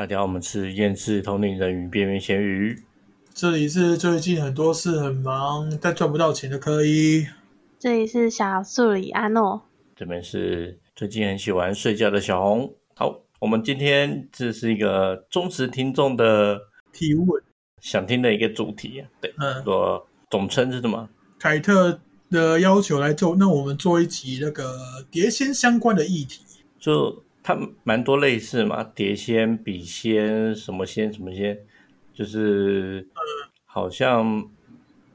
大家好，我们是厌世同龄人与边缘咸鱼。这里是最近很多事很忙但赚不到钱的科一，这里是小树里阿诺，这边是最近很喜欢睡觉的小红。好，我们今天这是一个忠实听众的提问。想听的一个主题啊，对，嗯，说总称是什么？凯特的要求来做，那我们做一集那个碟仙相关的议题。就它蛮多类似嘛，碟仙、笔仙、什么仙、什么仙，就是好像，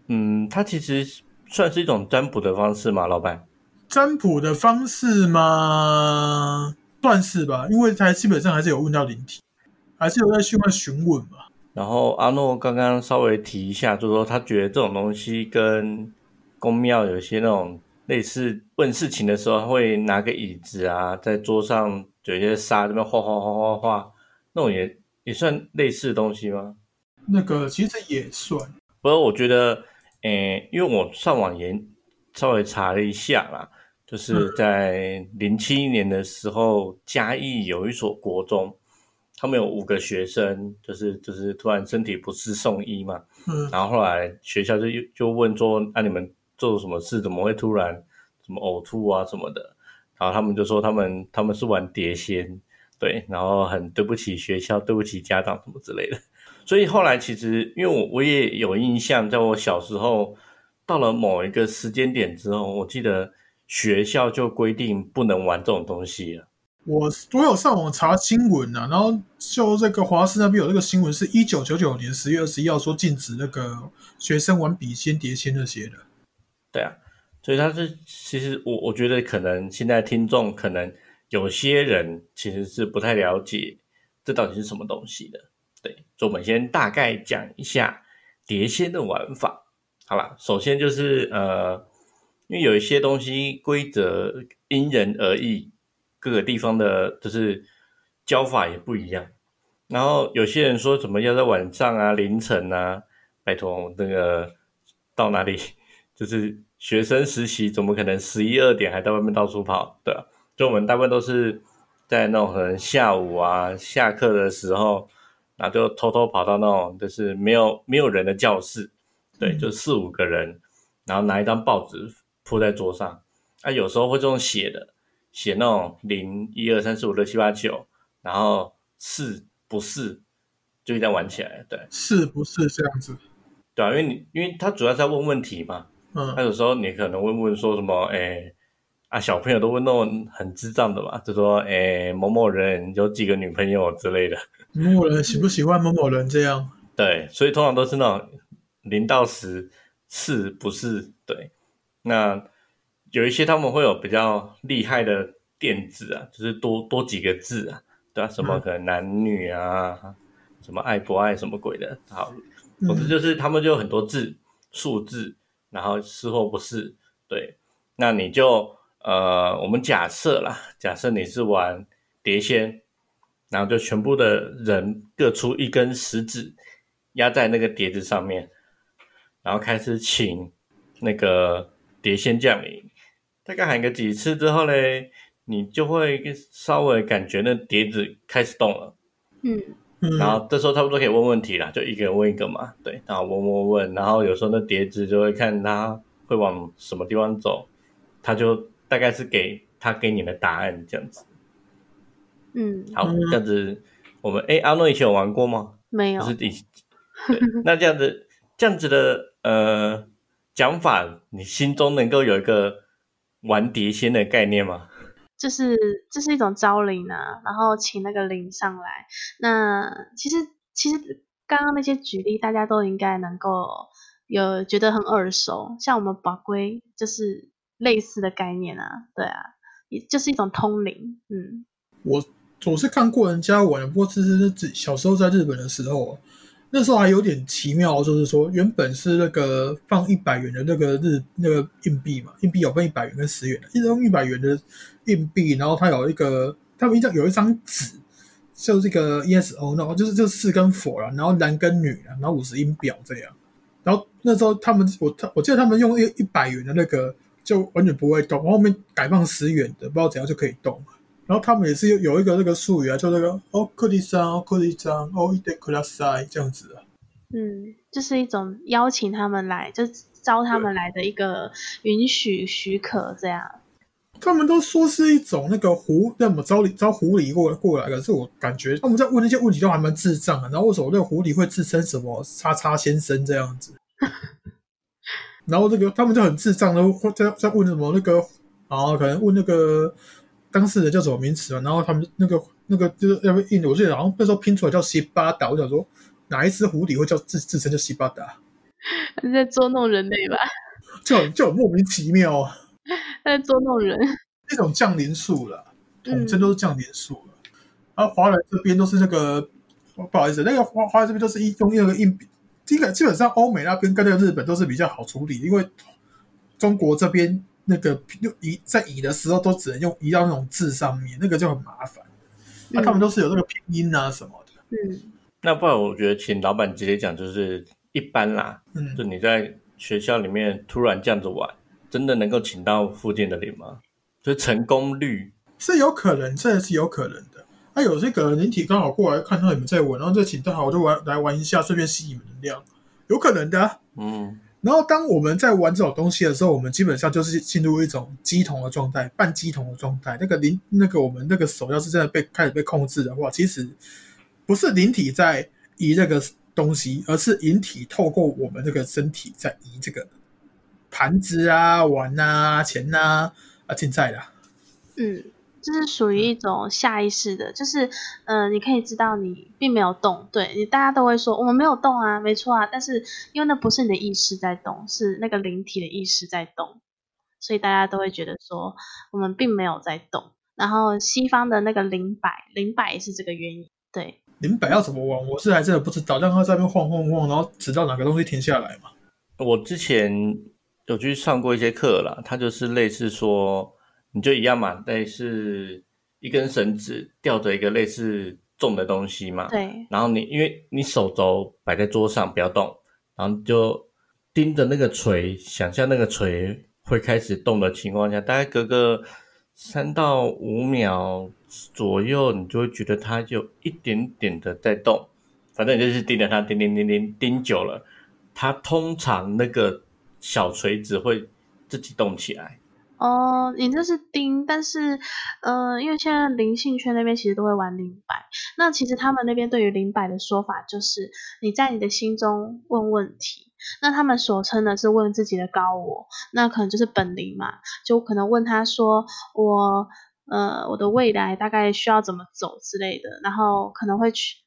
嗯，它其实算是一种占卜的方式嘛，老板。占卜的方式吗？算是吧，因为它基本上还是有问到灵体，还是有在询问询问嘛。然后阿诺刚刚稍微提一下，就说他觉得这种东西跟宫庙有些那种类似问事情的时候，会拿个椅子啊，在桌上有一些沙这边画画画画画，那种也也算类似的东西吗？那个其实也算，不过我觉得，诶，因为我上网研稍微查了一下啦，就是在零七年的时候，嘉义有一所国中。他们有五个学生，就是就是突然身体不适送医嘛，嗯，然后后来学校就就问说，那你们做什么事，怎么会突然什么呕吐啊什么的？然后他们就说他们他们是玩碟仙，对，然后很对不起学校，对不起家长什么之类的。所以后来其实因为我我也有印象，在我小时候到了某一个时间点之后，我记得学校就规定不能玩这种东西了。我我有上网查新闻呐，然后就这个华师那边有这个新闻，是一九九九年十月二十一号说禁止那个学生玩笔仙、碟仙那些的。对啊，所以他是其实我我觉得可能现在听众可能有些人其实是不太了解这到底是什么东西的。对，所以我们先大概讲一下碟仙的玩法。好了，首先就是呃，因为有一些东西规则因人而异。各个地方的，就是教法也不一样。然后有些人说，怎么要在晚上啊、凌晨啊？拜托，那个到哪里？就是学生实习，怎么可能十一二点还在外面到处跑？对啊，就我们大部分都是在那种可能下午啊、下课的时候，然后就偷偷跑到那种就是没有没有人的教室，对，就四五个人，然后拿一张报纸铺在桌上，啊，有时候会这种写的。写那种零一二三四五六七八九，然后是不是就一定玩起来？对，是不是这样子？对啊，因为你因为他主要是在问问题嘛，嗯，他有时候你可能会问说什么，哎啊，小朋友都问那种很智障的嘛，就说，哎，某某人有几个女朋友之类的，某某人喜不喜欢某某人这样？对，所以通常都是那种零到十是不是？对，那。有一些他们会有比较厉害的电子啊，就是多多几个字啊，对啊？什么可能男女啊，什么爱不爱什么鬼的，好，总之就是他们就有很多字数字，然后是或不是，对。那你就呃，我们假设啦，假设你是玩碟仙，然后就全部的人各出一根食指压在那个碟子上面，然后开始请那个碟仙降临。大概喊个几次之后嘞，你就会稍微感觉那碟子开始动了，嗯，然后这时候差不多可以问问题了，就一个人问一个嘛，对，然后问问问，然后有时候那碟子就会看它会往什么地方走，他就大概是给他给你的答案这样子，嗯，好，这样子我们哎阿诺以前有玩过吗？没有，是第，那这样子这样子的呃讲法，你心中能够有一个。玩碟仙的概念吗？就是这是一种招灵啊，然后请那个灵上来。那其实其实刚刚那些举例，大家都应该能够有觉得很耳熟。像我们宝龟就是类似的概念啊，对啊，也就是一种通灵。嗯，我我是看过人家玩，不过这是自小时候在日本的时候。那时候还有点奇妙，就是说原本是那个放一百元的那个日那个硬币嘛，硬币有分一百元跟十元的，一张一百元的硬币，然后它有一个，他们一张有一张纸，就这个 ESO，然后就是就四根佛了，然后男跟女然后五十音表这样，然后那时候他们我他我记得他们用一一百元的那个就完全不会动，然后后面改放十元的，不知道怎样就可以动，然后他们也是有有一个那个术语啊，就那个哦克里桑哦克里桑哦一对克拉塞这样子啊。嗯，就是一种邀请他们来，就招他们来的一个允许许可这样。他们都说是一种那个狐，那么招狸招狐狸过过来，可是我感觉他们在问那些问题都还蛮智障的。然后为什么那个狐狸会自称什么叉叉先生这样子？然后这个他们就很智障的在在问什么那个，然后可能问那个当事人叫什么名词嘛？然后他们那个那个就是要不印，我记得好像那时候拼出来叫西巴达。我想说哪一只狐狸会叫自自称叫西巴达？在捉弄人类吧？就很就很莫名其妙啊！在捉弄人，那种降临术了，统称都是降临术了。而华人这边都是那个，不好意思，那个华华人这边都是一用那个硬币。这个基本上欧美那边跟那个日本都是比较好处理，因为中国这边那个用移在移的时候都只能用移到那种字上面，那个就很麻烦。那他们都是有那个拼音啊什么的。嗯，那不然我觉得请老板直接讲就是一般啦。嗯，就你在学校里面突然这样子玩。真的能够请到附近的灵吗？就成功率是有可能，这是有可能的。啊有这个灵体刚好过来看到你们在玩，然后就请到好，我就玩来玩一下，顺便吸你们能量，有可能的。嗯。然后当我们在玩这种东西的时候，我们基本上就是进入一种鸡同的状态，半鸡同的状态。那个灵，那个我们那个手要是真的被开始被控制的话，其实不是灵体在移这个东西，而是灵体透过我们这个身体在移这个。盘子啊，碗啊，钱呐，啊，现在的，嗯，这是属于一种下意识的，就是，嗯，你可以知道你并没有动，对你，大家都会说我们没有动啊，没错啊，但是因为那不是你的意识在动，是那个灵体的意识在动，所以大家都会觉得说我们并没有在动。然后西方的那个灵摆，灵摆也是这个原因，对，灵摆要怎么玩，我是还真的不知道，让它在那边晃晃晃，然后直到哪个东西停下来嘛。我之前。有去上过一些课啦，它就是类似说，你就一样嘛，类似一根绳子吊着一个类似重的东西嘛。对。然后你因为你手肘摆在桌上不要动，然后就盯着那个锤，想象那个锤会开始动的情况下，大概隔个三到五秒左右，你就会觉得它有一点点的在动。反正你就是盯着它，盯盯盯盯盯久了，它通常那个。小锤子会自己动起来哦，你这是钉，但是，呃，因为现在灵性圈那边其实都会玩灵摆，那其实他们那边对于灵摆的说法就是你在你的心中问问题，那他们所称的是问自己的高我，那可能就是本灵嘛，就可能问他说我，呃，我的未来大概需要怎么走之类的，然后可能会去，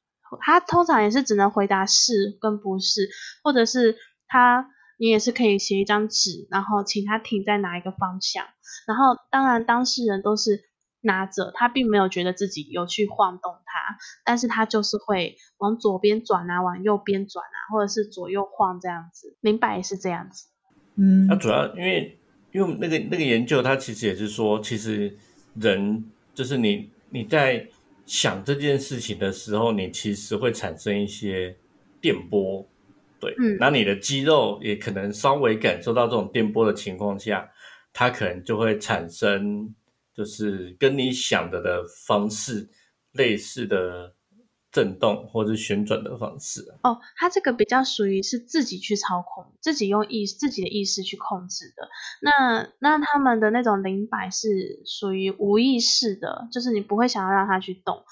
他通常也是只能回答是跟不是，或者是他。你也是可以写一张纸，然后请他停在哪一个方向。然后当然当事人都是拿着，他并没有觉得自己有去晃动它，但是他就是会往左边转啊，往右边转啊，或者是左右晃这样子。明白是这样子。嗯，那主要因为因为那个那个研究，它其实也是说，其实人就是你你在想这件事情的时候，你其实会产生一些电波。对，嗯那你的肌肉也可能稍微感受到这种电波的情况下，它可能就会产生，就是跟你想的的方式类似的震动或者旋转的方式。哦，它这个比较属于是自己去操控，自己用意自己的意识去控制的。那那他们的那种灵摆是属于无意识的，就是你不会想要让它去动。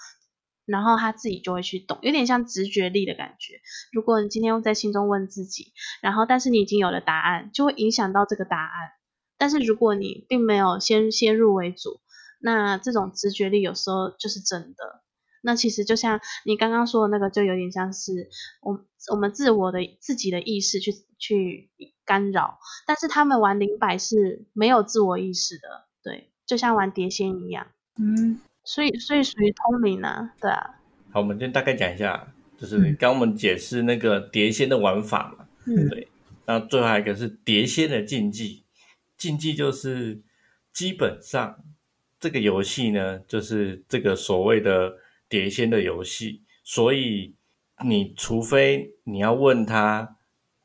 然后他自己就会去懂，有点像直觉力的感觉。如果你今天在心中问自己，然后但是你已经有了答案，就会影响到这个答案。但是如果你并没有先先入为主，那这种直觉力有时候就是真的。那其实就像你刚刚说的那个，就有点像是我我们自我的自己的意识去去干扰。但是他们玩灵摆是没有自我意识的，对，就像玩碟仙一样。嗯。所以，所以属于通灵啊，对啊。好，我们先大概讲一下，就是刚我们解释那个碟仙的玩法嘛。嗯。对。那最后一个是碟仙的禁忌，禁忌就是基本上这个游戏呢，就是这个所谓的碟仙的游戏，所以你除非你要问他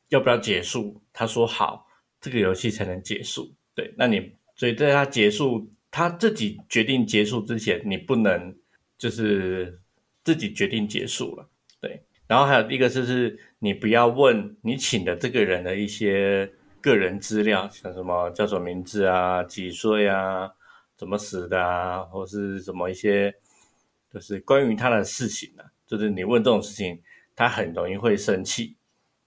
要不要结束，他说好，这个游戏才能结束。对，那你所以在他结束。他自己决定结束之前，你不能就是自己决定结束了，对。然后还有一个就是你不要问你请的这个人的一些个人资料，像什么叫什么名字啊、几岁啊、怎么死的啊，或是什么一些就是关于他的事情啊，就是你问这种事情，他很容易会生气，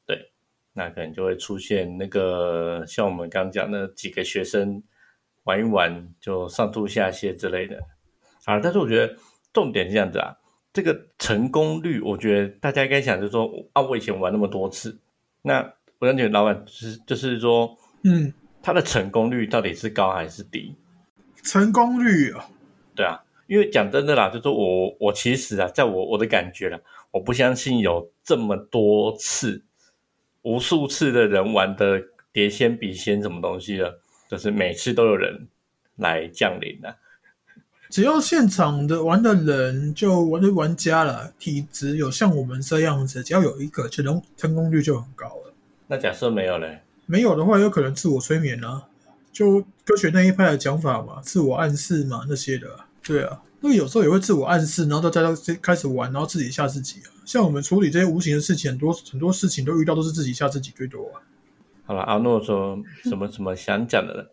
对。那可能就会出现那个像我们刚讲的几个学生。玩一玩就上吐下泻之类的，啊！但是我觉得重点是这样子啊，这个成功率，我觉得大家应该想就是说，啊，我以前玩那么多次，那我想请老板就是就是说，嗯，他的成功率到底是高还是低？成功率啊，对啊，因为讲真的啦，就是我我其实啊，在我我的感觉啦，我不相信有这么多次、无数次的人玩的碟仙、笔仙什么东西的。就是每次都有人来降临的，只要现场的玩的人就玩的玩家了，体质有像我们这样子，只要有一个，就能成功率就很高了。那假设没有嘞？没有的话，有可能自我催眠啊，就科学那一派的讲法嘛，自我暗示嘛那些的。对啊，那有时候也会自我暗示，然后大家开始玩，然后自己吓自己啊。像我们处理这些无形的事情，很多很多事情都遇到都是自己吓自己最多啊。好了，阿诺说什么什么想讲的？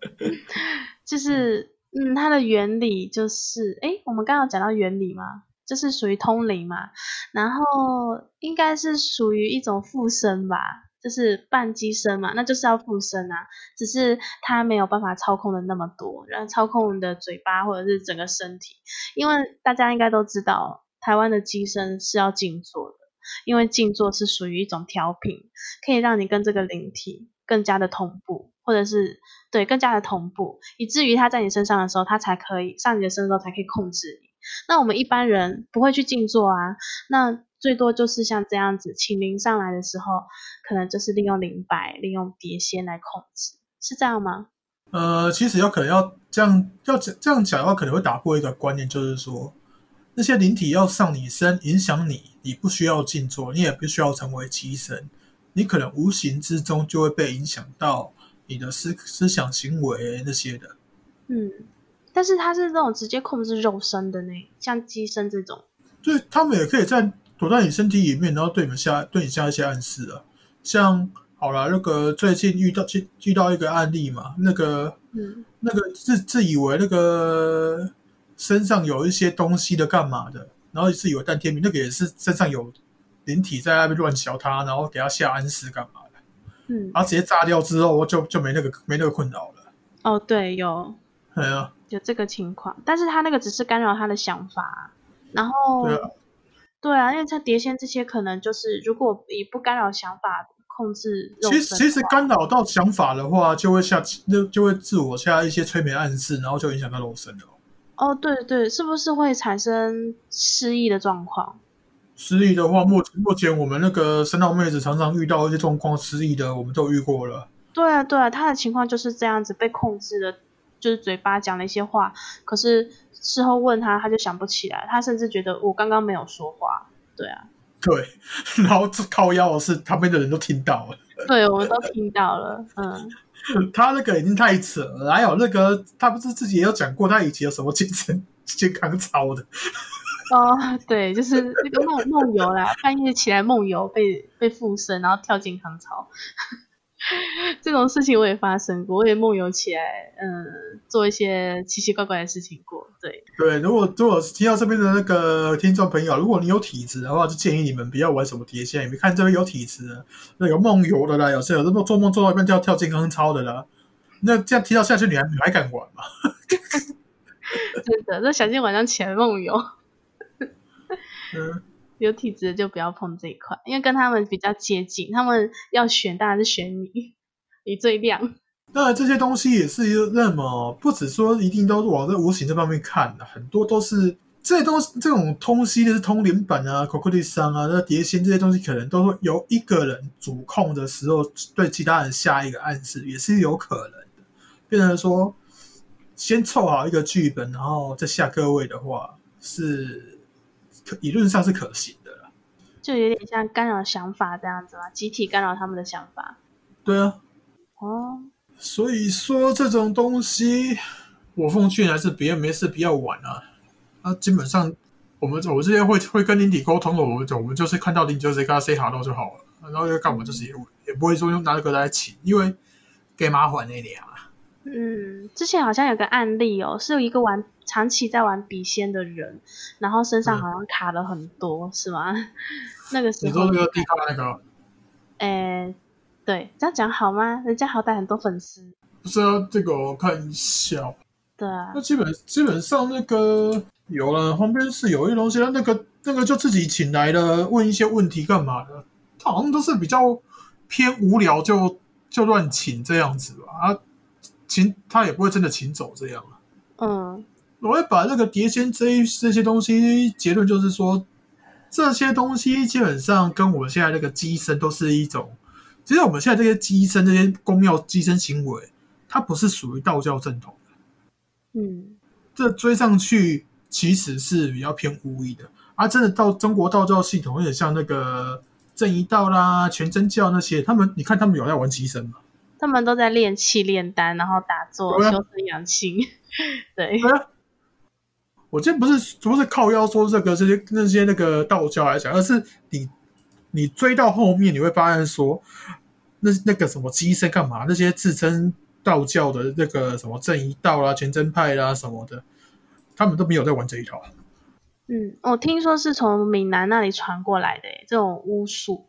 就是，嗯，它的原理就是，哎，我们刚刚讲到原理嘛，就是属于通灵嘛，然后应该是属于一种附身吧，就是半机身嘛，那就是要附身啊，只是它没有办法操控的那么多，然后操控你的嘴巴或者是整个身体，因为大家应该都知道，台湾的机身是要静坐的，因为静坐是属于一种调频，可以让你跟这个灵体。更加的同步，或者是对更加的同步，以至于他在你身上的时候，他才可以上你的身的时候才可以控制你。那我们一般人不会去静坐啊，那最多就是像这样子，请灵上来的时候，可能就是利用灵摆、利用碟仙来控制，是这样吗？呃，其实有可能要这样要这样讲的话，可能会打破一个观念，就是说那些灵体要上你身影响你，你不需要静坐，你也不需要成为机神。你可能无形之中就会被影响到你的思思想行为那些的。嗯，但是它是那种直接控制肉身的呢，像机身这种。对他们也可以在躲在你身体里面，然后对你们下对你下一些暗示啊。像好了，那个最近遇到遇遇到一个案例嘛，那个嗯，那个自自以为那个身上有一些东西的干嘛的，然后自以为但天明，那个也是身上有。灵体在那边乱敲他，然后给他下安示干嘛的？嗯，然后直接炸掉之后，就就没那个没那个困扰了。哦，对，有，对啊，有这个情况，但是他那个只是干扰他的想法，然后对啊，对啊，因为像碟仙这些，可能就是如果以不干扰想法控制，其实其实干扰到想法的话，就会下那就会自我下一些催眠暗示，然后就影响到肉身了。哦，对对，是不是会产生失忆的状况？失忆的话，目目前我们那个三道妹子常常遇到一些状况，失忆的我们都遇过了。对啊，对啊，他的情况就是这样子，被控制的，就是嘴巴讲了一些话，可是事后问他，他就想不起来，他甚至觉得我刚刚没有说话。对啊，对，然后靠腰的是旁边的人都听到了，对，我们都听到了，嗯，他那个已经太扯了，还有那个他不是自己也有讲过，他以前有什么精神健康操的。哦，对，就是那个梦梦游啦，半夜起来梦游，被被附身，然后跳健康操，这种事情我也发生过，我也梦游起来，嗯，做一些奇奇怪怪的事情过。对对，如果如果听到这边的那个听众朋友，如果你有体质的话，就建议你们不要玩什么碟仙。你看这边有体质，那有梦游的啦，有时候有这么做梦做到一半就要跳健康操的啦，那这样踢到下去，你还你还敢玩吗？真的，那小心晚上起来梦游。有体质的就不要碰这一块，因为跟他们比较接近，他们要选当然是选你，你最亮。那这些东西也是那么，不止说一定都是往这无形这方面看的，很多都是这些东西，这种通西的是通灵板啊、口克利桑啊、那碟仙这些东西，可能都会由一个人主控的时候对其他人下一个暗示，也是有可能的。变成说先凑好一个剧本，然后再下各位的话是。理论上是可行的就有点像干扰想法这样子嘛，集体干扰他们的想法。对啊。哦。所以说这种东西我奉劝还是别人没事不要玩啊。啊，基本上我们我这边会会跟林迪沟通的，我们我们就是看到林就是跟他 say hello 就好了，然后要干嘛就是也也不会说用拿这个来请，因为给麻烦那点啊。嗯，之前好像有个案例哦，是有一个玩长期在玩笔仙的人，然后身上好像卡了很多，是吗？那个时候你说那个地方那个，诶，对，这样讲好吗？人家好歹很多粉丝。不是啊，这个我看一下。对啊那，基本基本上那个有了，旁边是有一些东西，那个那个就自己请来的，问一些问题干嘛的？他好像都是比较偏无聊就，就乱请这样子吧。啊，请他也不会真的请走这样啊。嗯我会把这个碟仙这一这些东西结论就是说，这些东西基本上跟我们现在这个机身都是一种，其实我们现在这些机身这些公庙机身行为，它不是属于道教正统。嗯这追上去其实是比较偏巫医的，啊，真的到中国道教系统，有点像那个正一道啦、全真教那些，他们你看他们有在玩机身吗？他们都在练气、炼丹，然后打坐、修身养性。对，对啊，我今天不是不是靠腰说这个这些那些那个道教来讲，而是你你追到后面，你会发现说，那那个什么机身干嘛？那些自称道教的那个什么正一道啦、全真派啦什么的，他们都没有在玩这一套。嗯，我听说是从闽南那里传过来的，这种巫术。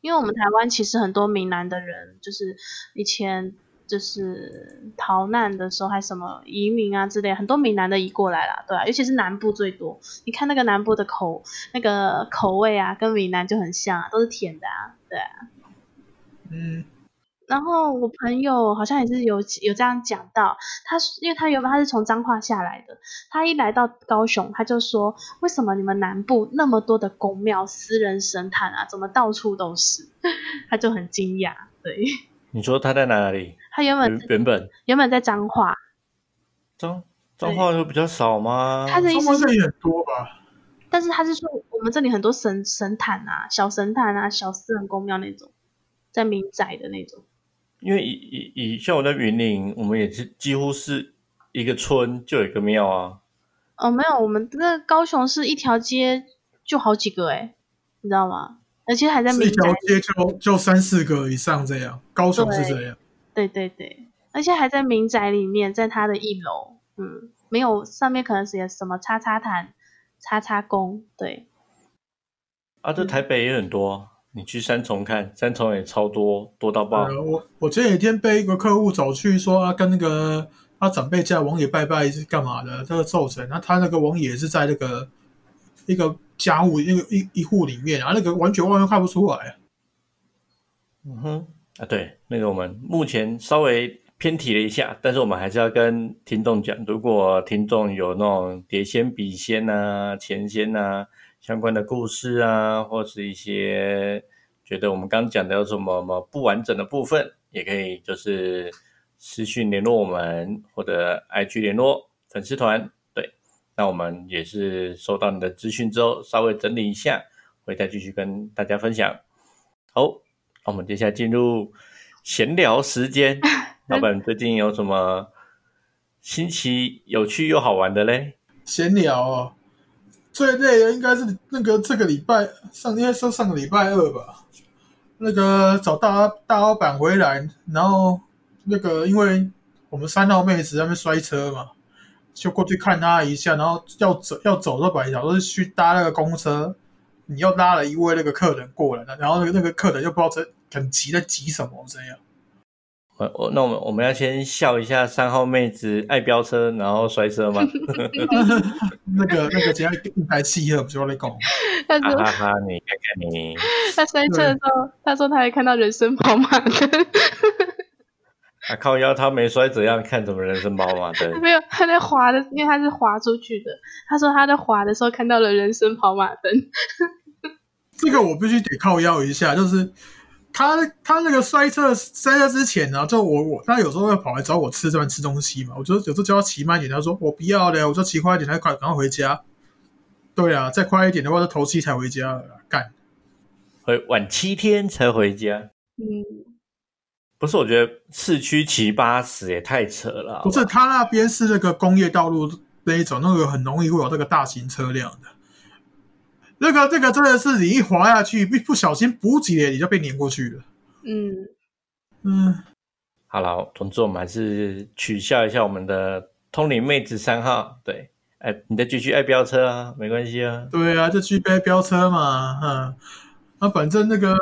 因为我们台湾其实很多闽南的人，就是以前就是逃难的时候，还什么移民啊之类，很多闽南的移过来了，对啊，尤其是南部最多。你看那个南部的口那个口味啊，跟闽南就很像、啊，都是甜的啊，对啊。嗯，然后我朋友好像也是有有这样讲到，他因为他原本他是从彰化下来的，他一来到高雄，他就说为什么你们南部那么多的宫庙、私人神坛啊，怎么到处都是？他就很惊讶。对你说他在哪里？他原本原原本原本在彰化，彰彰化就比较少吗？他的意思是，中国这也很多吧？但是他是说我们这里很多神神坛啊、小神坛啊、小私人公庙那种，在民宅的那种。因为以以以像我在云林，我们也是几乎是一个村就有一个庙啊。哦，没有，我们那个高雄是一条街就好几个哎，你知道吗？而且还在民宅条街就就三四个以上这样，高雄是这样。对对对，而且还在民宅里面，在他的一楼，嗯，没有上面可能写什么叉叉坛、叉叉宫，对，啊，这台北也很多，你去三重看，三重也超多，多到爆。呃，我我前几天被一个客户找去说啊，跟那个他长辈家王爷拜拜是干嘛的？这个寿神，那他那个王爷是在那个一个家务一个一一户里面，啊，那个完全完全看不出来。嗯哼，啊，对，那个我们目前稍微偏题了一下，但是我们还是要跟听众讲，如果听众有那种碟仙、笔仙啊、钱仙啊相关的故事啊，或是一些觉得我们刚讲的有什么什么不完整的部分，也可以就是私讯联络我们，或者 IG 联络粉丝团。对，那我们也是收到你的资讯之后，稍微整理一下，会再继续跟大家分享。好。那我们接下来进入闲聊时间。老板最近有什么新奇、有趣又好玩的嘞？闲聊哦，最累的应该是那个这个礼拜上，应该说上个礼拜二吧。那个找大大老板回来，然后那个因为我们三号妹子在那边摔车嘛，就过去看她一下，然后要走要走的本来想说是去搭那个公车，你又拉了一位那个客人过来，然后那个那个客人又不知道在很急在急什么这样。我我那我们我们要先笑一下三号妹子爱飙车然后摔车吗？那个那个只要一台汽车不就在讲，他说哈哈哈！你看看你，他摔车的时候，他说他还看到人生跑马灯，啊靠腰他没摔怎样？看怎么人生跑马灯？没有他在滑的，因为他是滑出去的。他说他在滑的时候看到了人生跑马灯。这个我必须得靠腰一下，就是他他那个摔车摔车之前呢，就我我他有时候会跑来找我吃这边吃东西嘛，我就有时候叫他骑慢一点，他说我不要了，我说骑快一点，他快赶快回家。对啊，再快一点的话，就头七才回家了，干。会晚七天才回家。嗯，不是，我觉得市区骑八十也太扯了。好不是，他那边是那个工业道路那一种，那个很容易会有这个大型车辆的。那个这个真的是你一滑下去，不不小心补几年，你就被碾过去了。嗯，嗯，好了，总之我们还是取笑一下我们的通灵妹子三号。对，哎，你再继续爱飙车啊，没关系啊。对啊，就去飙飙车嘛，嗯，那反正那个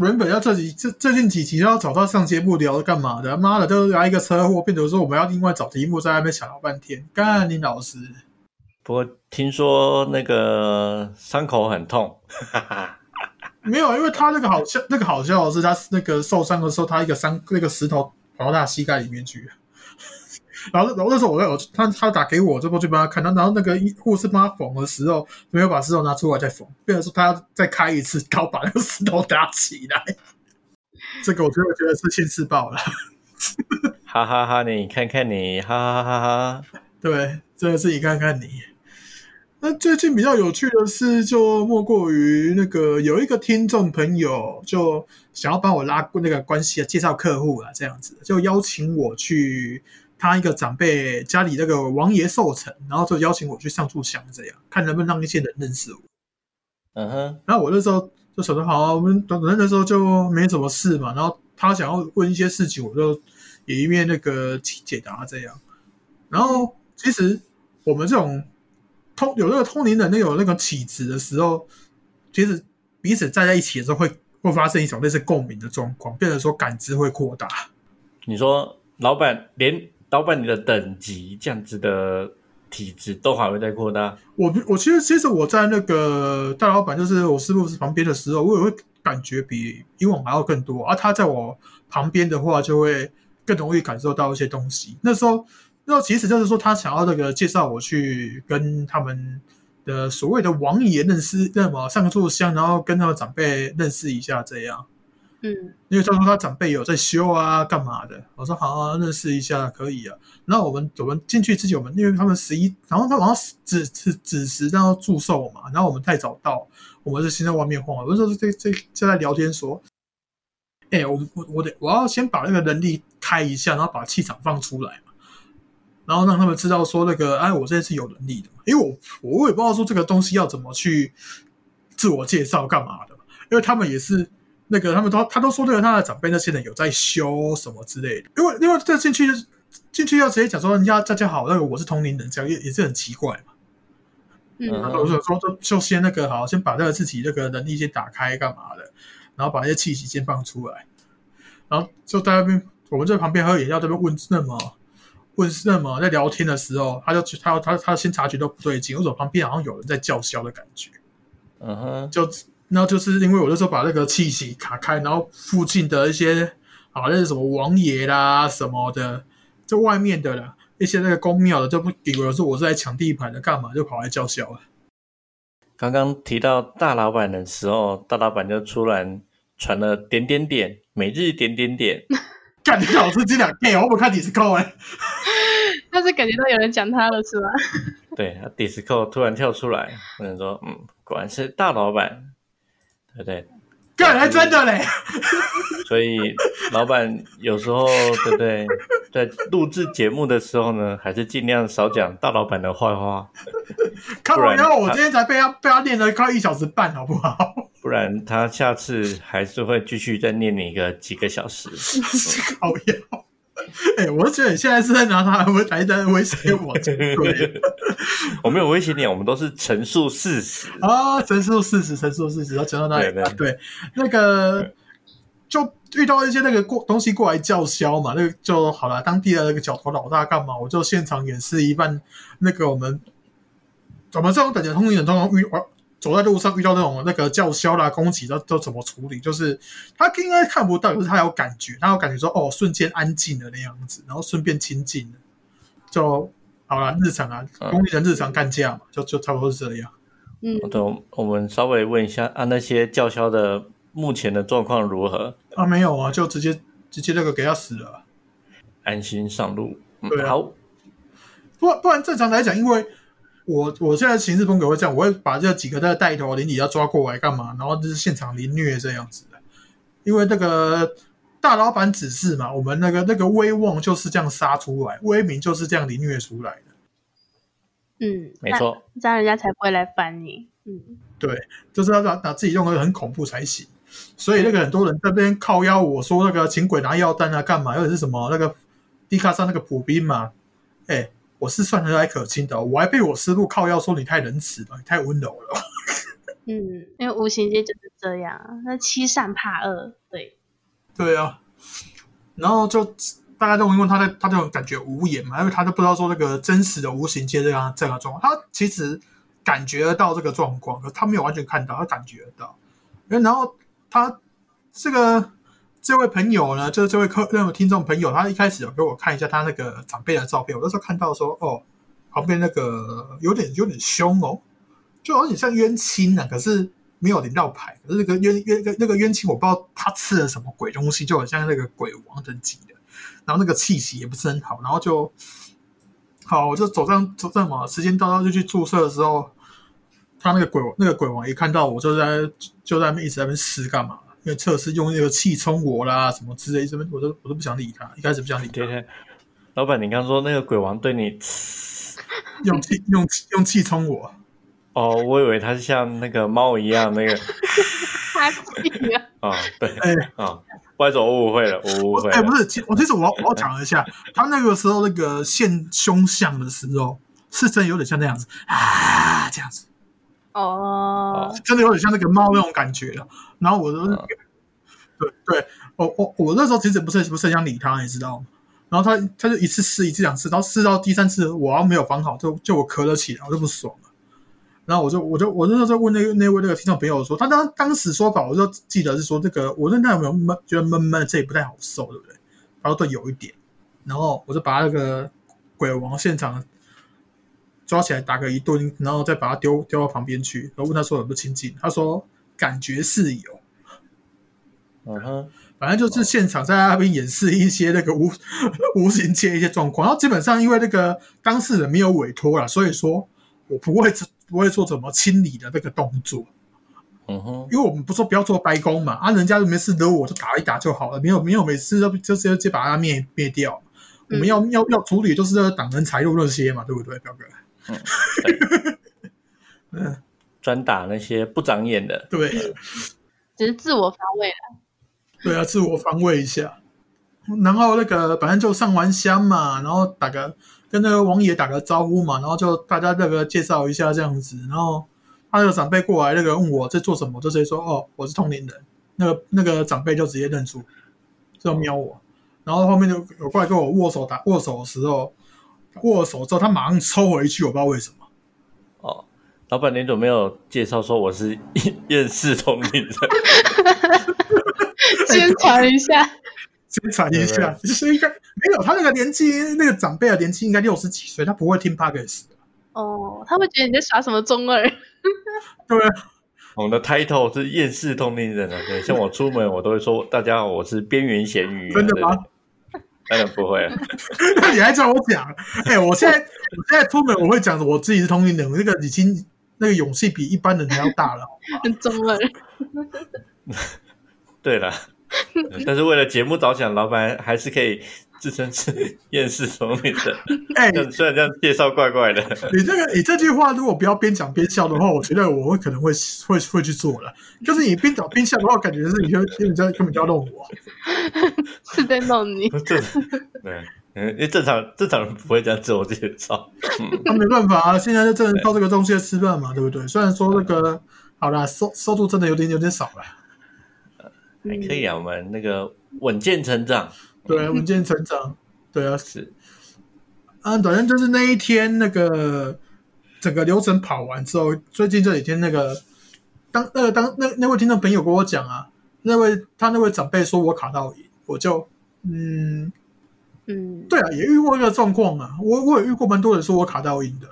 原本要这几这最近几集要找他上节目聊干嘛的？妈的，都来一个车祸，变成说我们要另外找题目在那边想了半天。干你老师，不过听说那个伤口很痛，哈哈。没有，因为他那个好笑，那个好笑的是他那个受伤的时候，他一个伤那个石头跑到他膝盖里面去。然后，然后那时候我在我他他打给我，这过去帮他看，然后那个医护士帮他缝的时候，没有把石头拿出来再缝，变成说他要再开一次刀把那个石头打起来。这个我真的觉得是现世报了，哈哈哈！你看看你，哈哈哈哈！对，真的是你看看你。那最近比较有趣的事，就莫过于那个有一个听众朋友就想要帮我拉那个关系啊，介绍客户啊，这样子就邀请我去他一个长辈家里那个王爷寿辰，然后就邀请我去上柱香，这样看能不能让一些人认识我。嗯哼，然后我那时候就想说，好啊，我们等等那时候就没什么事嘛，然后他想要问一些事情，我就也一面那个解答这样。然后其实我们这种。通有那个通灵人，那有那个体质的时候，其实彼此站在一起的时候，会会发生一种类似共鸣的状况，变成说感知会扩大。你说老板连老板你的等级这样子的体质都还会再扩大？我我其实其实我在那个大老板，就是我师傅是旁边的时候，我也会感觉比以往还要更多。而他在我旁边的话，就会更容易感受到一些东西。那时候。那其实就是说，他想要这个介绍我去跟他们的所谓的王爷认识，那么上个柱香，然后跟他们长辈认识一下，这样。嗯，因为他说他长辈有在修啊，干嘛的？我说好啊，认识一下可以啊。然后我们我们进去之前，我们因为他们十一，然后他好像子子子时然后祝寿嘛，然后我们太早到，我们是先在外面晃。有时候这这就在聊天说，哎，我我我得我要先把那个能力开一下，然后把气场放出来。然后让他们知道说那个，哎，我这是有能力的，因为我我也不知道说这个东西要怎么去自我介绍干嘛的，因为他们也是那个，他们都他都说那个他的长辈那些人有在修什么之类的，因为因为这进去进去要直接讲说人家大家好，那个我是同龄人，这样也也是很奇怪嘛。嗯，我说说就就先那个好，先把这个自己那个能力先打开干嘛的，然后把那些气息先放出来，然后就在那边我们在旁边喝饮料，这边问那么。问什么？在聊天的时候，他就他他他先察觉到不对劲，为什么旁边好像有人在叫嚣的感觉？嗯哼，就然后就是因为我那时候把那个气息卡开，然后附近的一些啊，那是什么王爷啦什么的，就外面的啦，一些那个公庙的就不以为说我是在抢地盘的，干嘛就跑来叫嚣了。刚刚提到大老板的时候，大老板就突然传了点点点，每日点点点。干你老师这两 gay，我不看 Disco 哎，但是感觉到有人讲他了是吧？对，Disco 突然跳出来，我想说，嗯，果然是大老板，对不对？干还真的嘞，所以老板有时候 对不对？在录制节目的时候呢，还是尽量少讲大老板的坏话。看完以后我今天才被他被他念了快一小时半，好不好？不然他下次还是会继续再念你一个几个小时。好呀，哎，我觉得你现在是在拿他来在威胁我，对？我没有威胁你，我们都是陈述事实啊，陈述事实，陈述事实。要讲到哪里？对，那个就遇到一些那个过东西过来叫嚣嘛，那个就好了。当地的那个角头老大干嘛？我就现场演示一半。那个我们怎么这种等级通灵人通常遇走在路上遇到那种那个叫嚣啦、攻击，都都怎么处理？就是他应该看不到，可是他有感觉，他有感觉说哦，瞬间安静了那样子，然后顺便亲近了，就好了。日常啊，工地人日常干架嘛，就就差不多是这样。嗯，对，我们稍微问一下啊，那些叫嚣的目前的状况如何？啊，没有啊，就直接直接那个给他死了，安心上路。对啊，好，不不然正常来讲，因为。我我现在行事风格会这样，我会把这几个在带头邻里要抓过来干嘛？然后就是现场凌虐这样子的。因为那个大老板指示嘛，我们那个那个威望就是这样杀出来，威名就是这样凌虐出来的。嗯，没错，这样人家才不会来烦你。嗯，对，就是要把把自己用的很恐怖才行。所以那个很多人这边靠腰我说那个请鬼拿药单啊，干嘛？或者是什么那个迪卡上那个普兵嘛？哎，我是算和蔼可亲的，我还被我师傅靠腰说你太仁慈了，你太温柔了。嗯，因为无形界就是这样，那欺善怕恶，对。对啊，然后就大家都因为他在，他就感觉无言嘛，因为他都不知道说那个真实的无形界这样这样状况，他其实感觉得到这个状况，可他没有完全看到，他感觉得到。然后他这个这位朋友呢，就是这位客那位听众朋友，他一开始有给我看一下他那个长辈的照片，我那时候看到说，哦，旁边那个有点有点凶哦，就有点像冤亲啊，可是。没有领到牌，可是那个冤冤那个冤亲，我不知道他吃了什么鬼东西，就很像那个鬼王等级的，然后那个气息也不是很好，然后就好，我就走上走上嘛，时间到到就去注射的时候，他那个鬼王那个鬼王一看到我就在就在那边一直在那边撕干嘛？因为测试用那个气冲我啦什么之类，什么我都我都不想理他，一开始不想理他。老板，你刚说那个鬼王对你用气用用气冲我。哦，我以为他是像那个猫一样那个哈气啊！啊，对，哎啊，不好意思，我误会了，我误会。哎，不是，其我其实我要我要讲一下，他那个时候那个现凶相的时候，是真有点像那样子啊，这样子。哦，真的有点像那个猫那种感觉了。然后我就，对对，我我我那时候其实不是不是很想理他，你知道吗？然后他他就一次试一次两次，然后试到第三次，我要没有防好，就就我咳了起来，我就不爽了。然后我就我就我那时候问那个那位那个听众朋友说，他当当时说法，我就记得是说这个，我说那有没有闷觉得闷闷的，这也不太好受，对不对？然后对，有一点。然后我就把那个鬼王现场抓起来打个一顿，然后再把他丢丢到旁边去，然后问他说有没有亲近，他说感觉是有。嗯哼，反正就是现场在那边演示一些那个无无形界一些状况，然后基本上因为那个当事人没有委托了，所以说我不会。不会做怎么清理的那个动作，嗯哼，因为我们不说不要做白工嘛，啊，人家没事惹我就打一打就好了，没有没有每次就就直接把它灭灭掉。我们要要要处理就是挡人财路那些嘛，对不对，表哥？嗯，专打那些不长眼的，对，只是自我防卫了。对啊，自我防卫一下。然后那个反正就上完香嘛，然后打个。跟那个王爷打个招呼嘛，然后就大家那个介绍一下这样子，然后他那个长辈过来，那个问我在做什么，就直接说哦，我是通灵人。那个那个长辈就直接认出，就瞄我，然后后面就有过来跟我握手打握手的时候，握手之后他马上抽回去，我不知道为什么。哦，老板，你怎么没有介绍说我是厌世通灵人？宣传一下。宣传一下，就是应该没有他那个年纪，那个长辈的年纪应该六十几岁，他不会听 p o d c a s 哦，他会觉得你在耍什么中二？对，我们的 title 是厌世通灵人啊。对，像我出门，我都会说大家好，我是边缘咸鱼。真的吗？当然不会。那你还叫我讲？哎，我现在我现在出门我会讲我自己是通灵人，那个已经那个勇气比一般人还要大了。很 中二。对了。但是为了节目着想，老板还是可以自称是厌世聪明的。哎，虽然这样介绍怪怪的。你这个你这句话如果不要边讲边笑的话，我觉得我会可能会 会会去做了。就是你边讲边笑的话，感觉是你就根本就根本就要弄我，是在弄你。对，嗯，因为正常正常人不会这样自我介绍。那没办法啊，现在就只能靠这个东西吃饭嘛，对不对？虽然说那个好啦，收收入真的有点有点少了。还可以啊，我们那个稳健成长，对，稳健成长，对啊，是。啊，反正就是那一天，那个整个流程跑完之后，最近这几天，那个当那个当那那位听众朋友跟我讲啊，那位他那位长辈说我卡到瘾，我就嗯嗯，对啊，也遇过一个状况啊，我我也遇过蛮多人说我卡到瘾的。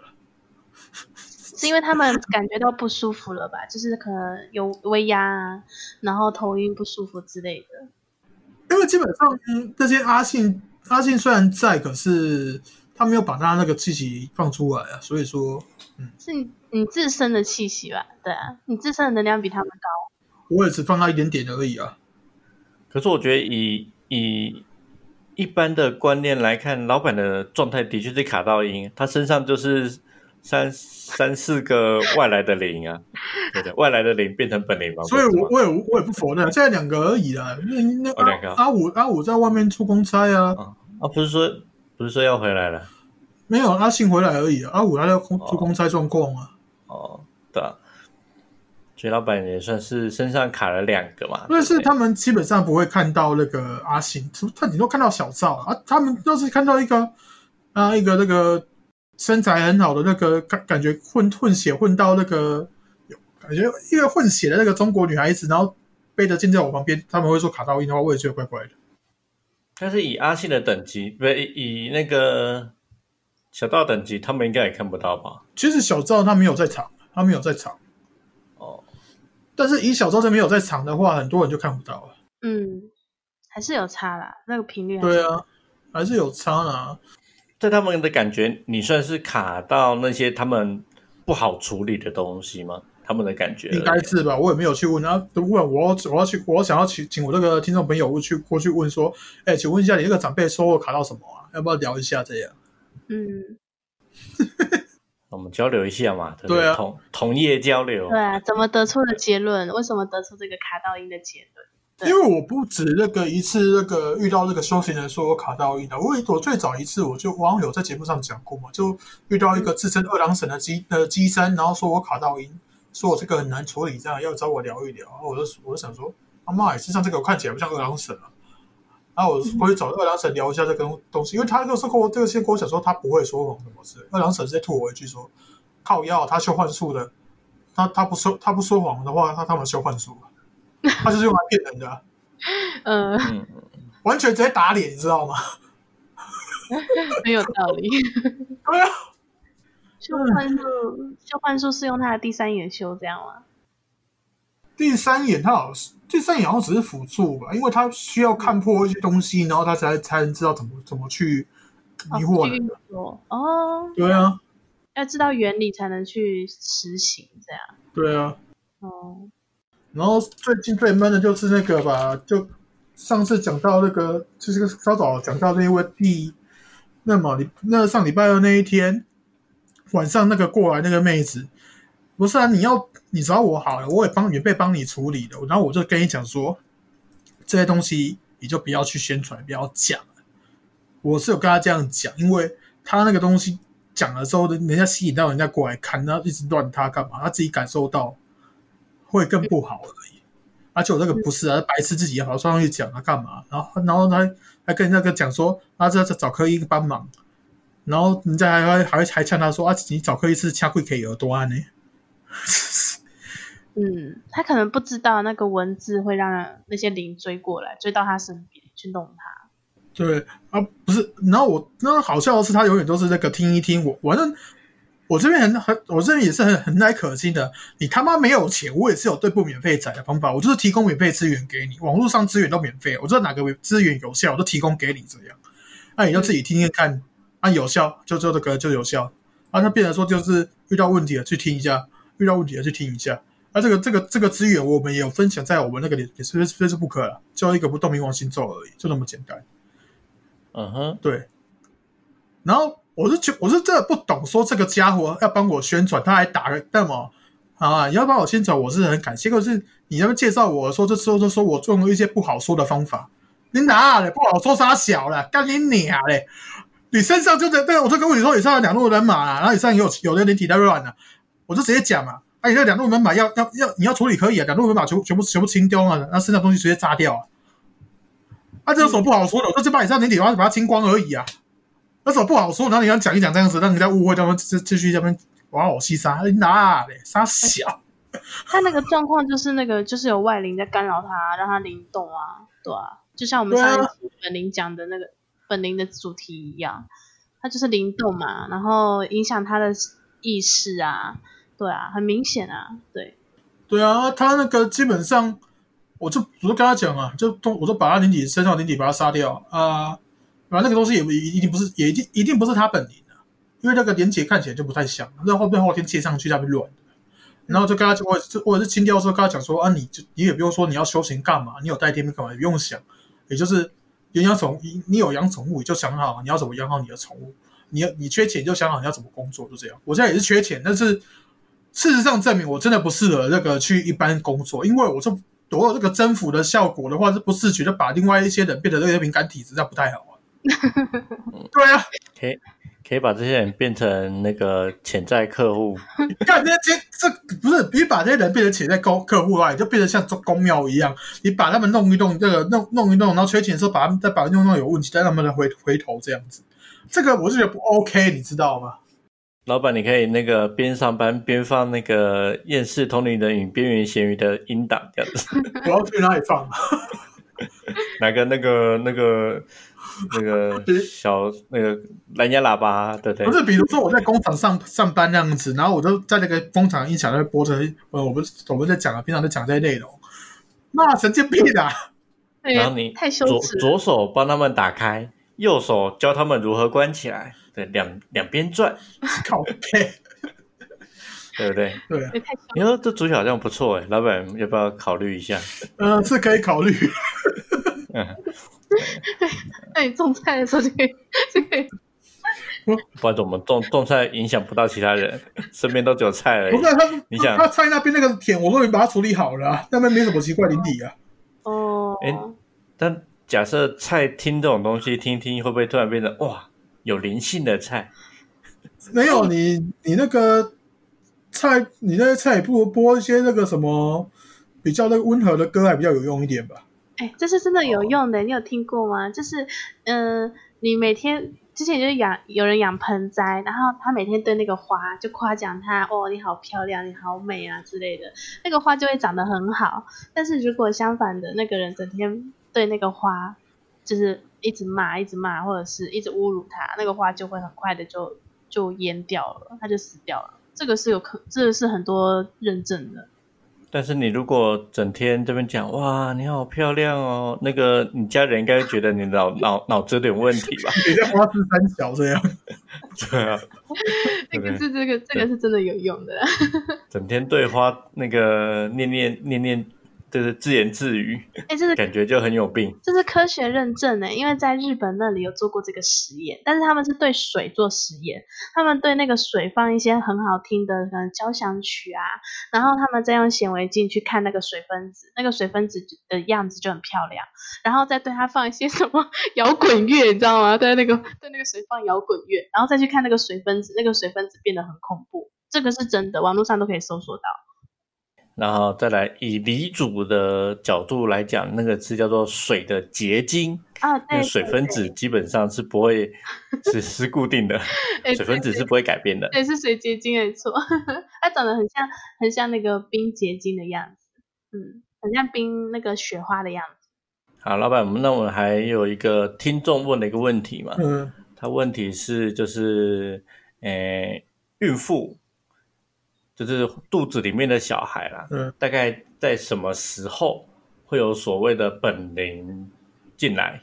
是因为他们感觉到不舒服了吧？就是可能有微压啊，然后头晕不舒服之类的。因为基本上这些阿信阿信虽然在，可是他没有把他那个气息放出来啊，所以说，嗯，是你你自身的气息吧？对啊，你自身的能量比他们高。我也只放他一点点而已啊。可是我觉得以以一般的观念来看，老板的状态的确是卡到音，他身上就是三三四个外来的零啊，对的，外来的零变成本零嘛。所以我我也我也不否认，现在两个而已啦。那那阿阿五阿五在外面出公差啊，啊，不是说不是说要回来了没有阿信回来而已啊。阿五他在公哦出公差状况啊。哦，对啊，所以老板也算是身上卡了两个嘛，但是他们基本上不会看到那个阿信，他顶多看到小赵啊。他们要是看到一个啊一个那个身材很好的那个感感觉混混血混到那个有感觉一个混血的那个中国女孩子，然后背着剑在我旁边，他们会说卡到音的话，我也觉得怪怪的。但是以阿信的等级，不是以以那个小道等级，他们应该也看不到吧？其实小赵他没有在场，他没有在场。哦，但是以小赵这没有在场的话，很多人就看不到了。嗯，还是有差啦，那个频率对啊，还是有差啦。在他们的感觉，你算是卡到那些他们不好处理的东西吗？他们的感觉应该是吧？我也没有去问啊。问我要我要去，我想要请请我这个听众朋友我去过去问说，哎，请问一下你那个长辈收获卡到什么啊？要不要聊一下这样？嗯，我们交流一下嘛，对不对啊同同业交流对，啊，怎么得出的结论？为什么得出这个卡到音的结论？对因为我不止那个一次那个遇到那个修行人说我卡到音的，我我最早一次我就网友在节目上讲过嘛，就遇到一个自称二郎神的机呃机身，然后说我卡到音，说我这个很难处理，这样要找我聊一聊，然后我就我就想说，阿妈，身上这个我看起来不像二郎神啊。然后我回去找二郎神聊一下这个东西，因为他那个时候跟我这个先跟我讲说他不会说谎什么之类，二郎神直接吐我一句说，靠药他修幻术的，他他不说他不说谎的话，他他们修幻术，他就是用来骗人的啊、呃，嗯，完全直接打脸，你知道吗？很有道理。对啊，修幻术，修幻术是用他的第三眼修这样吗？第三眼他好像第三眼好像只是辅助吧，因为他需要看破一些东西，然后他才才能知道怎么怎么去迷惑人。哦，对啊，要知道原理才能去实行这样。对啊。哦，然后最近最闷的就是那个吧，就上次讲到那个，就是稍早讲到那位第，那么你那上礼拜二那一天晚上那个过来那个妹子，不是啊，你要你找我好了，我也帮免费帮你处理的，然后我就跟你讲说，这些东西你就不要去宣传，不要讲。我是有跟他这样讲，因为他那个东西讲了之后，人家吸引到人家过来看，然后一直乱他干嘛？他自己感受到会更不好而已。而且我这个不是啊，白痴自己也跑上去讲啊，干嘛？然后然后他还跟那个讲说，啊，这这找科医帮忙，然后人家还还还还呛他说啊，你找科医是掐贵给耳朵呢？嗯，他可能不知道那个文字会让那些灵追过来，追到他身边去弄他。对啊，不是，然后我那好笑的是，他永远都是那个听一听我，反正我这边很很，我这边也是很很耐可亲的。你他妈没有钱，我也是有对付免费仔的方法，我就是提供免费资源给你，网络上资源都免费，我知道哪个资源有效，我都提供给你这样。那你就自己听听看，啊有效就就这个就有效，啊那变成说就是遇到问题了去听一下，遇到问题了去听一下。啊，这个这个这个资源我们也有分享在我们那个也也是 Facebook 了，就一个不动明王星座而已，就那么简单。嗯哼，对，然后我是觉我是真的不懂，说这个家伙要帮我宣传，他还打个那么啊，你要帮我宣传，我是很感谢。可是你要介绍我说，这时候就说我用了一些不好说的方法，你哪嘞不好说啥小了，干你娘嘞！你身上就在对，我就跟你说，你身上有两路人马啦，然后你身上有有的灵体在乱了，我就直接讲嘛。啊，你那两路人马要要要你要处理可以啊，两路人马全部全部全部清掉啊，然后身上东西直接炸掉啊。啊，这有什么不好说的？我就只把你身上灵体把它把它清光而已啊。那什么不好说？然后你要讲一讲这样子，让人家误会，他们继继续他们玩我西沙，你哪嘞？沙小。他那个状况就是那个，就是有外灵在干扰他，让他灵动啊，对啊，就像我们上一次本灵讲的那个本灵的主题一样，他就是灵动嘛，然后影响他的意识啊，对啊，很明显啊，对，对啊，他那个基本上，我就我就跟他讲啊，就都我就把他灵体身上的灵体把他杀掉啊，反正那个东西也不一定不是，也一定一定不是他本灵的、因为那个连结看起来就不太像，那后面后天接上去那边乱的。然后就跟他我我是清掉的时候跟他讲说啊，你就你也不用说你要修行干嘛，你有带天命干嘛，也不用想，也就是有养宠，你你有养宠物，你就想好你要怎么养好你的宠物。你要你缺钱，就想好你要怎么工作，就这样。我现在也是缺钱，但是事实上证明我真的不适合那个去一般工作，因为我这我有这个征服的效果的话，是不自觉的把另外一些人变得那些敏感体质，这样不太好。对啊，可以可以把这些人变成那个潜在客户。干这这这不是你把这些人变成潜在客客户的话，你就变成像做公庙一样，你把他们弄一弄，这个弄弄一弄，然后缺钱的时候把他们再把弄弄有问题，再让他们回回头这样子。这个我是觉得不 OK，你知道吗？老板，你可以那个边上班边放那个《厌世通灵人与边缘咸鱼》的音档，这样子。我要去哪里放？哪个那个那个那个 小那个蓝牙喇叭，对不对？不是，比如说我在工厂上上班那样子，然后我就在那个工厂音响在播着，呃，我们我们在讲啊，平常在讲这些内容，那神经病啊！然后你太羞左耻。左手帮他们打开，右手教他们如何关起来，对，两两边转，靠背，对不对？对你说这主角好像不错哎，老板要不要考虑一下？呃，是可以考虑。嗯，那你种菜的时候就可以就可以 不然怎么种种菜影响不到其他人，身边都只有菜而已不。是他，你想他菜那边那个田，我都已经把它处理好了啊、那边没什么奇怪邻里啊。哦。哎但假设菜听这种东西听听，会不会突然变成哇有灵性的菜？没有你，你那个菜，你那些菜不如播一些那个什么比较那个温和的歌，还比较有用一点吧。哎，这是真的有用的，你有听过吗？就是，嗯、你每天之前就是养有人养盆栽，然后他每天对那个花就夸奖它，哦，你好漂亮，你好美啊之类的，那个花就会长得很好。但是如果相反的，那个人整天对那个花就是一直骂，一直骂，或者是一直侮辱它，那个花就会很快的就就淹掉了，它就死掉了。这个是有可，这个是很多认证的。但是你如果整天这边讲哇你好漂亮哦，那个你家人应该会觉得你脑脑脑子有点问题吧？你在花枝三小这样，对啊，这个对是这个这个是真的有用的。整天对花那个念念念念，就是自言自语，哎，这是感觉就很有病。这是科学认证呢，因为在日本那里有做过这个实验，但是他们是对水做实验，他们对那个水放一些很好听的可能交响曲啊，然后他们再用显微镜去看那个水分子，那个水分子的样子就很漂亮，然后再对它放一些什么 摇滚乐，你知道吗？对那个对那个水放摇滚乐，然后再去看那个水分子，那个水分子变得很恐怖，这个是真的，网络上都可以搜索到。然后再来以离主的角度来讲，那个是叫做水的结晶，啊，对，那个水分子基本上是不会 是是固定的，哎水分子是不会改变的。对，是水结晶没错，它长得很像很像那个冰结晶的样子，嗯，很像冰那个雪花的样子。好，老板，我们那我们还有一个听众问了一个问题嘛，嗯，他问题是就是，诶，孕妇就是肚子里面的小孩啦，嗯，大概在什么时候会有所谓的本灵进来？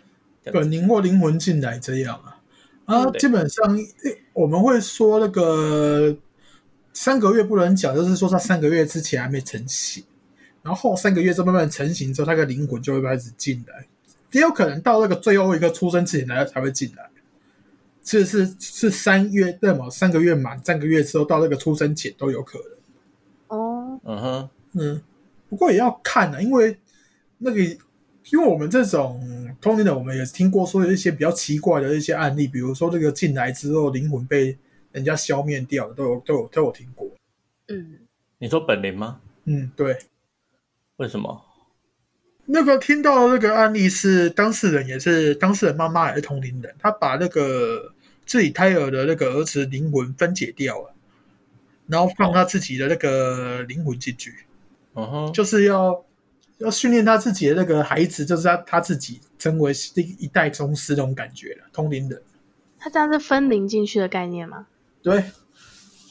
本灵或灵魂进来这样啊。啊，基本上我们会说那个三个月不能讲，就是说他三个月之前还没成型，然后后三个月之后慢慢成型之后，他的灵魂就会开始进来，也有可能到那个最后一个出生之前来才会进来。是是是三月，那么三个月满，三个月之后到那个出生前都有可能。哦，嗯哼，嗯，不过也要看啊，因为那个，因为我们这种通灵的，我们也听过说有一些比较奇怪的一些案例，比如说这个进来之后灵魂被人家消灭掉的，都有都有都有听过。嗯，你说本灵吗？嗯，对，为什么？那个听到的那个案例是当事人也是当事人妈妈也是同龄人，他把那个自己胎儿的那个儿子灵魂分解掉了，然后放他自己的那个灵魂进去。嗯哼，就是要要训练他自己的那个孩子，就是他他自己成为一一代宗师那种感觉了，通灵人。他这样是分灵进去的概念吗？对，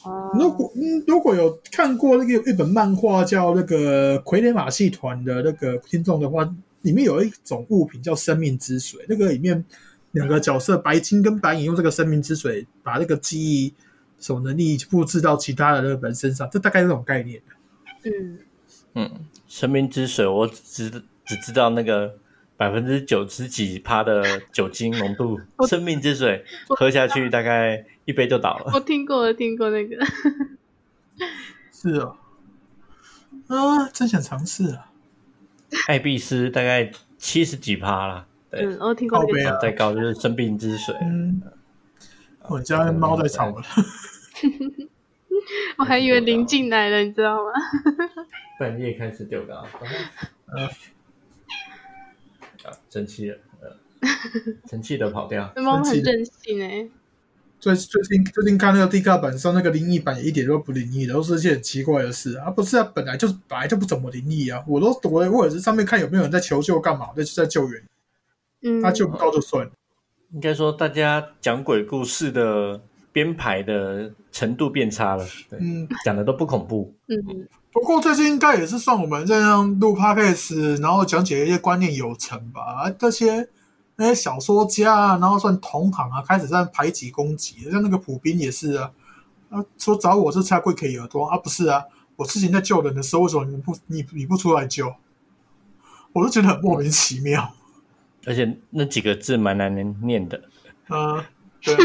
哦，如果嗯如果有看过那个一本漫画叫那个《傀儡马戏团》的那个听众的话，里面有一种物品叫生命之水，那个里面两个角色白金跟白银用这个生命之水把那个记忆什么能力复制到其他的那个人身上，这大概是这种概念。嗯，嗯，生命之水，我只只知道那个百分之九十几趴的酒精浓度，生命之水喝下去大概一杯就倒了。我听过，我听过那个。是哦，啊，真想尝试啊！艾必斯大概七十几趴啦，对，嗯，我听过那靠背啊个。再高就是生病之水。嗯，我家的猫在吵了。我还以为淋进来了，你知道吗？半夜开始丢高，呃，啊，生气了，呃，生气的跑掉。那猫很任性哎。最最近最近看那个地卡版上那个灵异版也一点都不灵异的，都是一些很奇怪的事啊！不是啊，本来就本来就不怎么灵异啊！我都我我也是上面看有没有人在求救干嘛，在在救援，嗯，他救不到就算了。应该说，大家讲鬼故事的编排的程度变差了，对，嗯，讲的都不恐怖。嗯，不过最近应该也是算我们这样录 podcast，然后讲解一些观念有成吧。啊，这些那些小说家啊，然后算同行啊，开始在排挤攻击，像那个普兵也是啊，啊说找我是拆贵 K 耳朵啊，不是啊，我之前在救人的时候，为什么你不你你不出来救？我就觉得很莫名其妙。而且那几个字蛮难念的，啊，对啊，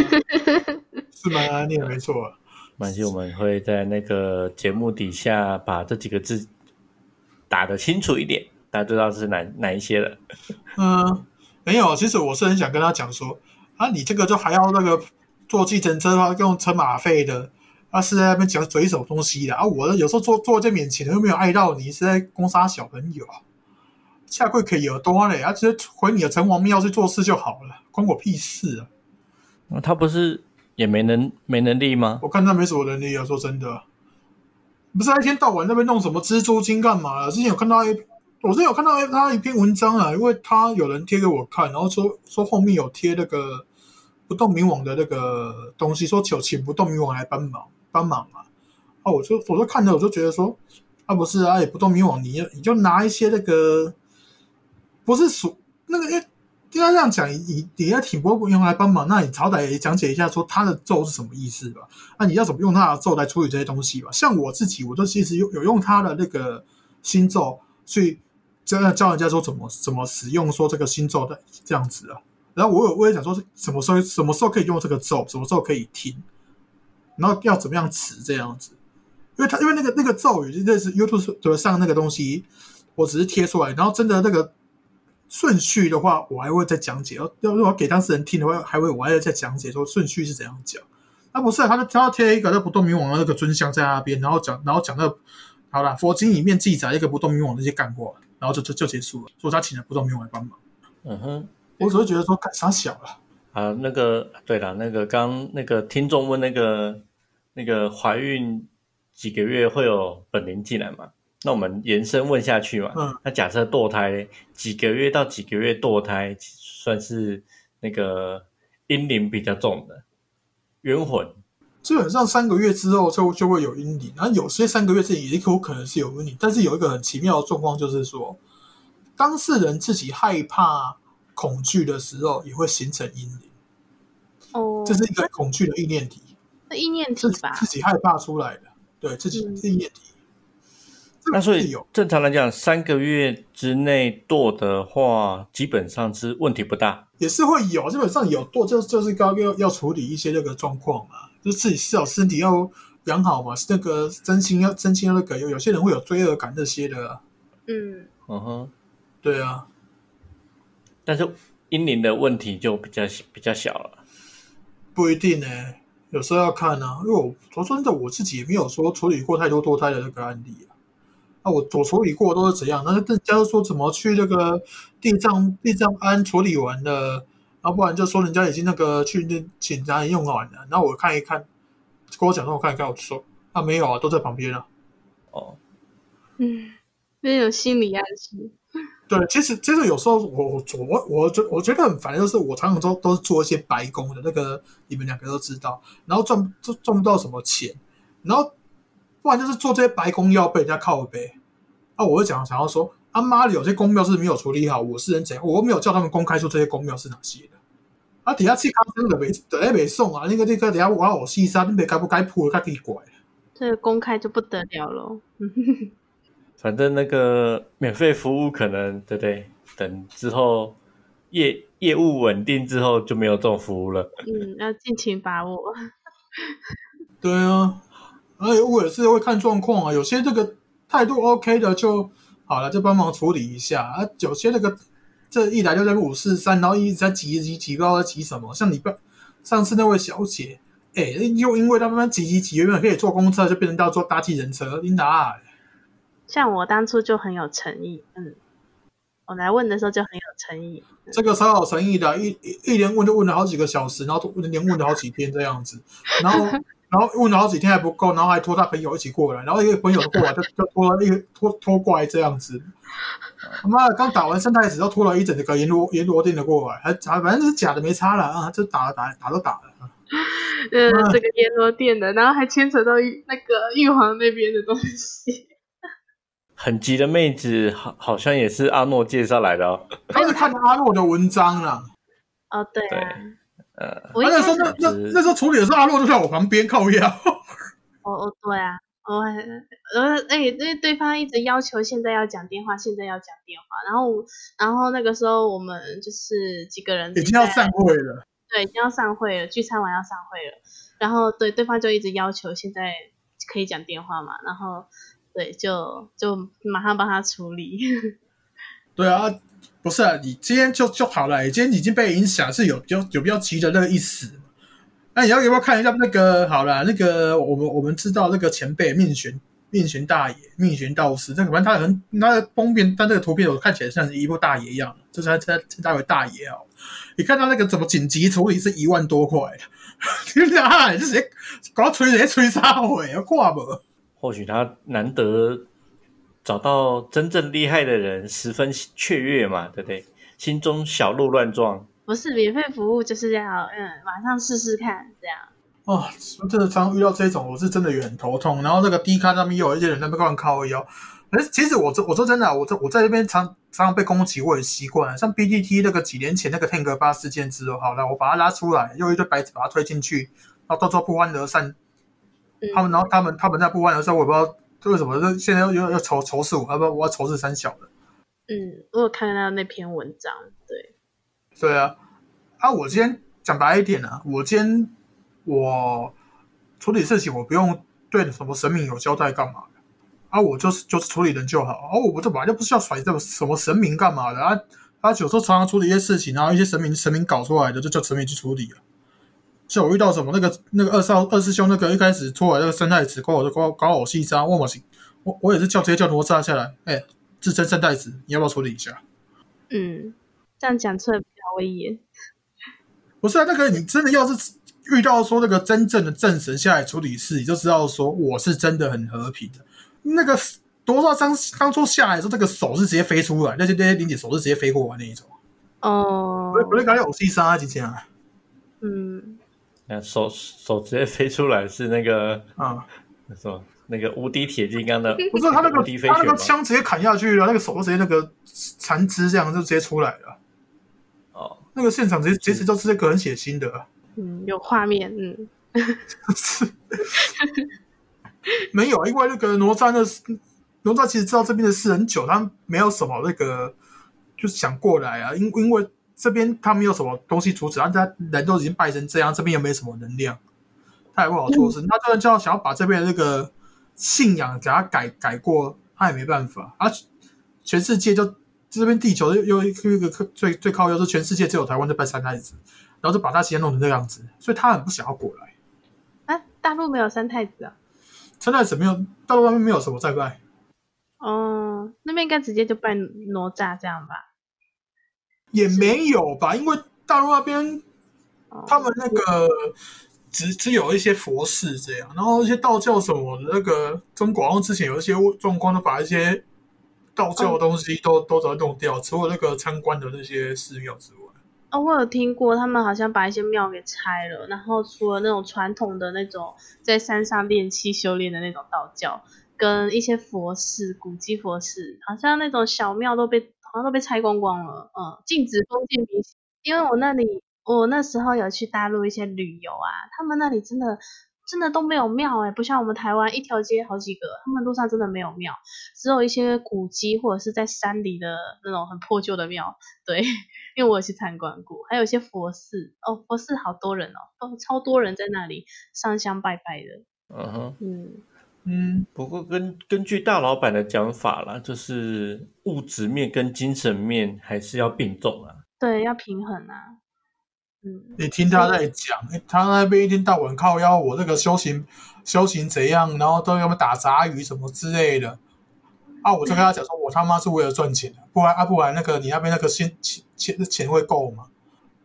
是蛮难念，没错啊。没关系，我们会在那个节目底下把这几个字打得清楚一点，大家知道是哪哪一些了。嗯，没有，其实我是很想跟他讲说，啊，你这个就还要那个坐计程车的话用车马费的，啊是在那边讲嘴什么东西的啊？我有时候坐坐在面前又没有碍到你，是在攻杀小朋友，下跪可以有多嘞，啊，直接回你的城隍庙去做事就好了，关我屁事啊！那他不是也没能没能力吗？我看他没什么能力啊，说真的，不是他一天到晚那边弄什么蜘蛛精干嘛了？之前有看到一，我之前有看到他一篇文章啊，因为他有人贴给我看，然后说说后面有贴那个不动明王的那个东西，说求请不动明王来帮忙帮忙啊。啊，我就我就看着我就觉得说，啊不是啊，也不动明王，你你就拿一些那个不是属那个因为。应该这样讲，你你要挺不用来帮忙，那你好歹也讲解一下说他的咒是什么意思吧？那你要怎么用他的咒来处理这些东西吧？像我自己，我都其实有有用他的那个新咒去教教人家说怎么怎么使用说这个新咒的这样子啊。然后我有我也想说什么时候什么时候可以用这个咒，什么时候可以听，然后要怎么样持这样子。因为他因为那个那个咒语类似 YouTube 上那个东西，我只是贴出来，然后真的那个。顺序的话，我还会再讲解。要要如果给当事人听的话，还会我还要再讲解说顺序是怎样讲。啊不是，他就他要贴一个那不动明王的那个尊像在那边，然后讲，然后讲到好了，佛经里面记载一个不动明王的一些干货，然后就就就结束了。说他请了不动明王来帮忙。嗯哼，我只是觉得说干啥小了。啊，那个对了，那个刚那个听众问那个那个怀孕几个月会有本灵进来吗？那我们延伸问下去嘛，嗯，那假设堕胎几个月到几个月堕胎算是那个阴灵比较重的冤魂，基本上三个月之后就就会有阴灵，然后有些三个月之前也有可能是有阴灵，但是有一个很奇妙的状况就是说，当事人自己害怕、恐惧的时候，也会形成阴灵，哦，这是一个恐惧的意念体，那意念自体吧自？己害怕出来的，对自己嗯意念体。这个那所以正常来讲，三个月之内堕的话，基本上是问题不大。也是会有，基本上有堕就就是刚要要处理一些那个状况嘛，就是自己至少身体要养好嘛，那个真心要真心要那个有有些人会有罪恶感这些的。啊，嗯，嗯哼，对啊，但是阴灵的问题就比较比较小了。不一定呢、有时候要看啊，因为我说真的，我自己也没有说处理过太多堕胎的那个案例啊。啊，我我处理过都是怎样？那人家说怎么去那个地藏地藏庵处理完了，要、不然就说人家已经那个去那请人用完了，然后我看一看，跟我讲说我看一看，我就说啊没有啊，都在旁边啊。哦，嗯，那有心理暗示。对，其实其实有时候我我我我觉我觉得很烦，就是我常常都都是做一些白工的，那个你们两个都知道，然后赚赚赚不到什么钱，然后不然就是做这些白工要被人家靠背。啊，我会讲想要说，啊妈的，有些公庙是没有处理好，我是人怎样，我又没有叫他们公开说这些公庙是哪些的。啊，底下气卡生的没的没送啊，那个那个等下我要我细沙，你没该不该铺，该给拐。这个公开就不得了喽。反正那个免费服务可能对不对？等之后业业务稳定之后就没有这种服务了。嗯，要尽情把握。对啊，而且我也是会看状况啊，有些这个态度 OK 的就好了，就帮忙处理一下啊。有些那个这一来就在五四三，然后一直在急急急，不知道在急什么。像你不上次那位小姐，哎，又因为他们急急急，原本可以坐公车，就变成要坐搭计人车，琳达。像我当初就很有诚意，嗯，我来问的时候就很有诚意。这个超有诚意的，一一连问就问了好几个小时，然后连问了好几天这样子，然后然后问了好几天还不够，然后还拖他朋友一起过来，然后一个朋友过来 就就拖了一个拖拖过来这样子。他妈的，刚打完生态石，又拖了一整个阎罗阎罗殿的过来，还反正就是假的没差了啊，就打了打打都打了。呃，这个阎罗殿的，然后还牵扯到那个玉皇那边的东西。很急的妹子，好好像也是阿诺介绍来的哦。他是看阿诺的文章了。哦，对啊。呃，那时候那那那时候处理的时候，阿洛就在我旁边靠腰。哦哦，对啊，我呃哎，因为对方一直要求现在要讲电话，现在要讲电话，然后然后那个时候我们就是几个人已经要散会了。对，已经要散会了，聚餐完要散会了。然后对对方就一直要求现在可以讲电话嘛，然后。对，就就马上帮他处理。对啊，不是啊，你今天就就好了。你今天已经被影响，是有比较有比较急的那个意思。那你要给我看一下那个好了，那个我们我们知道那个前辈命玄命玄大爷命玄道士，那个反正他很那个封面，但这个图片我看起来像是一部大爷一样，就是他称称他为大爷哦。你看到那个怎么紧急处理是一万多块的，天哪！你直接搞吹直接吹啥会要挂不？或许他难得找到真正厉害的人，十分雀跃嘛，对不对？心中小鹿乱撞。不是免费服务就是要嗯，马上试试看这样。哦，真的常常遇到这种，我是真的也很头痛。然后那个 D 咖上面又有一些人在那边靠腰。可是其实我这我说真的，我这我在这边常常常被攻击，我很习惯了。像 BTT 那个几年前那个 Tank 八事件之后，好了，我把它拉出来，用一堆白纸把它推进去，然后到时候不欢而散。他们，然后他们，他们在不欢的时候，我也不知道为什么，这现在又又要仇仇视我，要不我要仇视三小的。嗯，我有看到那篇文章，对，对啊，啊，我今天讲白一点啊，我今天我处理事情，我不用对什么神明有交代干嘛的，啊，我就是就是处理人就好，啊，我这本来就不需要甩这个什么神明干嘛的啊，啊，有时候常常处理一些事情，然后一些神明神明搞出来的，就叫神明去处理了。像我遇到什么那个那个二少二师兄那个一开始出来那个生态子，跟我搞搞我细沙问我行，我我也是叫直接叫哪吒下来，哎，自称生态子，你要不要处理一下？嗯，这样讲出来比较威严。不是啊，那个你真的要是遇到说那个真正的正神下来处理事，你就知道说我是真的很和平的。那个多少当当初下来的时候，这个手是直接飞出来，那些那些灵姐手是直接飞过来那一种。哦，不是不是搞有细沙之前啊，嗯。手手直接飞出来是那个啊，什么那个无敌铁金刚的？不是他那个他那个枪直接砍下去了，那个手直接那个残肢这样就直接出来了。哦，那个现场直接其实就是那个很血腥的。嗯，有画面，嗯，是 没有，因为那个哪吒那哪吒其实知道这边的事很久，他没有什么那个就是想过来啊，因因为。这边他没有什么东西阻止，他人都已经败成这样，这边又没什么能量，他也不好做事。他就要想要把这边的那个信仰给他改改过，他也没办法。啊，全世界就这边地球又又一个最最靠右，是全世界只有台湾在拜三太子，然后就把他先弄成这样子，所以他很不想要过来。啊，大陆没有三太子啊？三太子没有，大陆那边没有什么在拜。哦，那边应该直接就拜哪吒这样吧。也没有吧，因为大陆那边他们那个只只有一些佛寺这样，然后一些道教什么的，那个中国之前有一些状况，都把一些道教的东西都都都弄掉，除了那个参观的那些寺庙之外。哦，我有听过，他们好像把一些庙给拆了，然后除了那种传统的那种在山上练气修炼的那种道教，跟一些佛寺、古迹佛寺，好像那种小庙都被。然后都被拆光光了，嗯，禁止封建迷信。因为我那里，我那时候有去大陆一些旅游啊，他们那里真的真的都没有庙哎，不像我们台湾一条街好几个，他们路上真的没有庙，只有一些古迹或者是在山里的那种很破旧的庙。对，因为我也去参观过，还有一些佛寺哦，佛寺好多人哦，都超多人在那里上香拜拜的。嗯哼，嗯，嗯，不过根根据大老板的讲法啦，就是物质面跟精神面还是要并重啊。对，要平衡啊。嗯，你听他在讲，他那边一天到晚靠腰我这个修行修行怎样，然后都要么打杂鱼什么之类的。啊，我就跟他讲说，我他妈是为了赚钱的，不然啊不然那个你那边那个钱钱钱钱会够吗？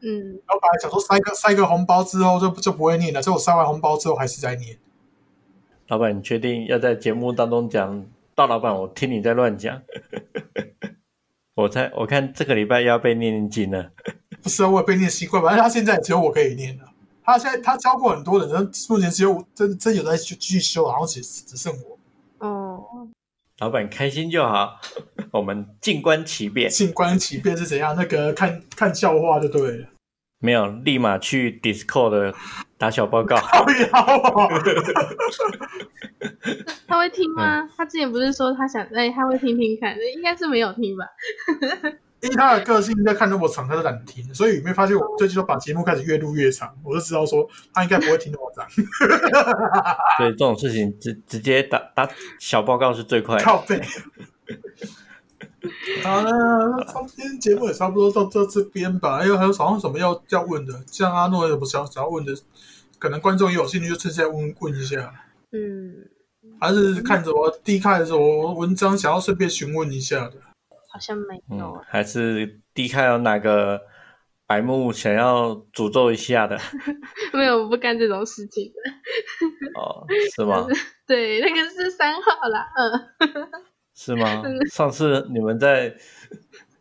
嗯，然后本来讲说塞个塞个红包之后就就不会念了，结果塞完红包之后还是在念。老板，你确定要在节目当中讲？大老板，我听你在乱讲。我猜，我看这个礼拜要被念念经了。不是啊，我也被念习惯，反正他现在只有我可以念了。他现在他教过很多人，但目前只有真真有在继继续修，好像只只剩我。哦，老板开心就好，我们静观其变。静观其变是怎样？那个看看笑话就对了。没有，立马去 Discord 打小报告。好呀，他会听吗？他之前不是说他想哎，他会听听看，应该是没有听吧？因为他的个性在看那么长，他都懒听，所以有没有发现我最近都把节目开始越录越长？我就知道说他应该不会听那么长。所以这种事情直直接打打小报告是最快的。靠背。好了，今天节目也差不多到这这边吧。因为还有好像什么要要问的，像阿诺有什么想想要问的，可能观众也有兴趣，就趁现在问问一下。嗯，还是看着我低开的时候文章，想要顺便询问一下的。好像没有嗯，还是低开有哪个白目想要诅咒一下的？没有，我不干这种事情的。哦，是吗？对，那个是三号啦，嗯，是吗？上次你们在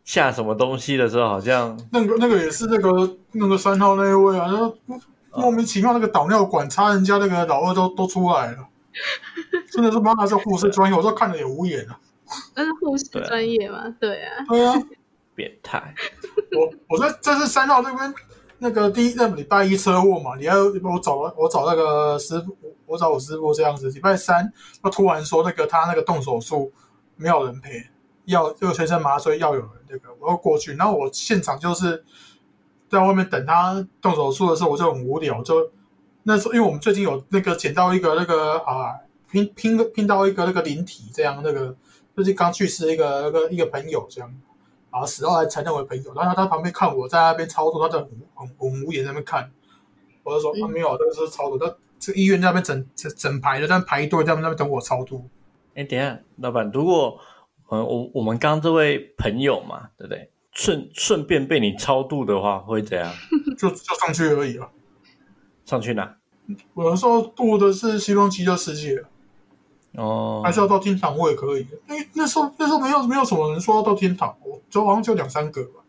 下什么东西的时候，好像那个那个也是那个那个三号那一位啊，那莫名其妙那个导尿管插人家那个老二都都出来了，真的是妈的是护士专业，我都看着也无言了。那是护士专业嘛？对啊，对啊，变态。我我在这是三号那边那个第一那礼拜一车祸嘛，你要我找了我找那个师傅，我找我师傅这样子。礼拜三他突然说那个他那个动手术没有人陪，要这个全身麻醉要有人那个，我要过去。然后我现场就是在外面等他动手术的时候，我就很无聊，就那时候因为我们最近有那个捡到一个那个啊拼拼拼到一个那个灵体，这样那个就是刚去世一个那个一个朋友这样。然后死后还承认为朋友，然后他旁边看我在那边操作，他就很很很无言在那边看，我就说、嗯啊没有，这个是操作，他这医院那边整整整排的，在排队在那边等我超度，哎，等一下，老板，如果呃我我们刚刚这位朋友嘛，对不对？顺顺便被你超度的话，会怎样？就就上去而已了。上去哪？我有时候度的是西方极乐世界，哦，还是要到天堂我也可以。因为那时候那时候没有没有什么人说要到天堂，我就好像就两三个吧。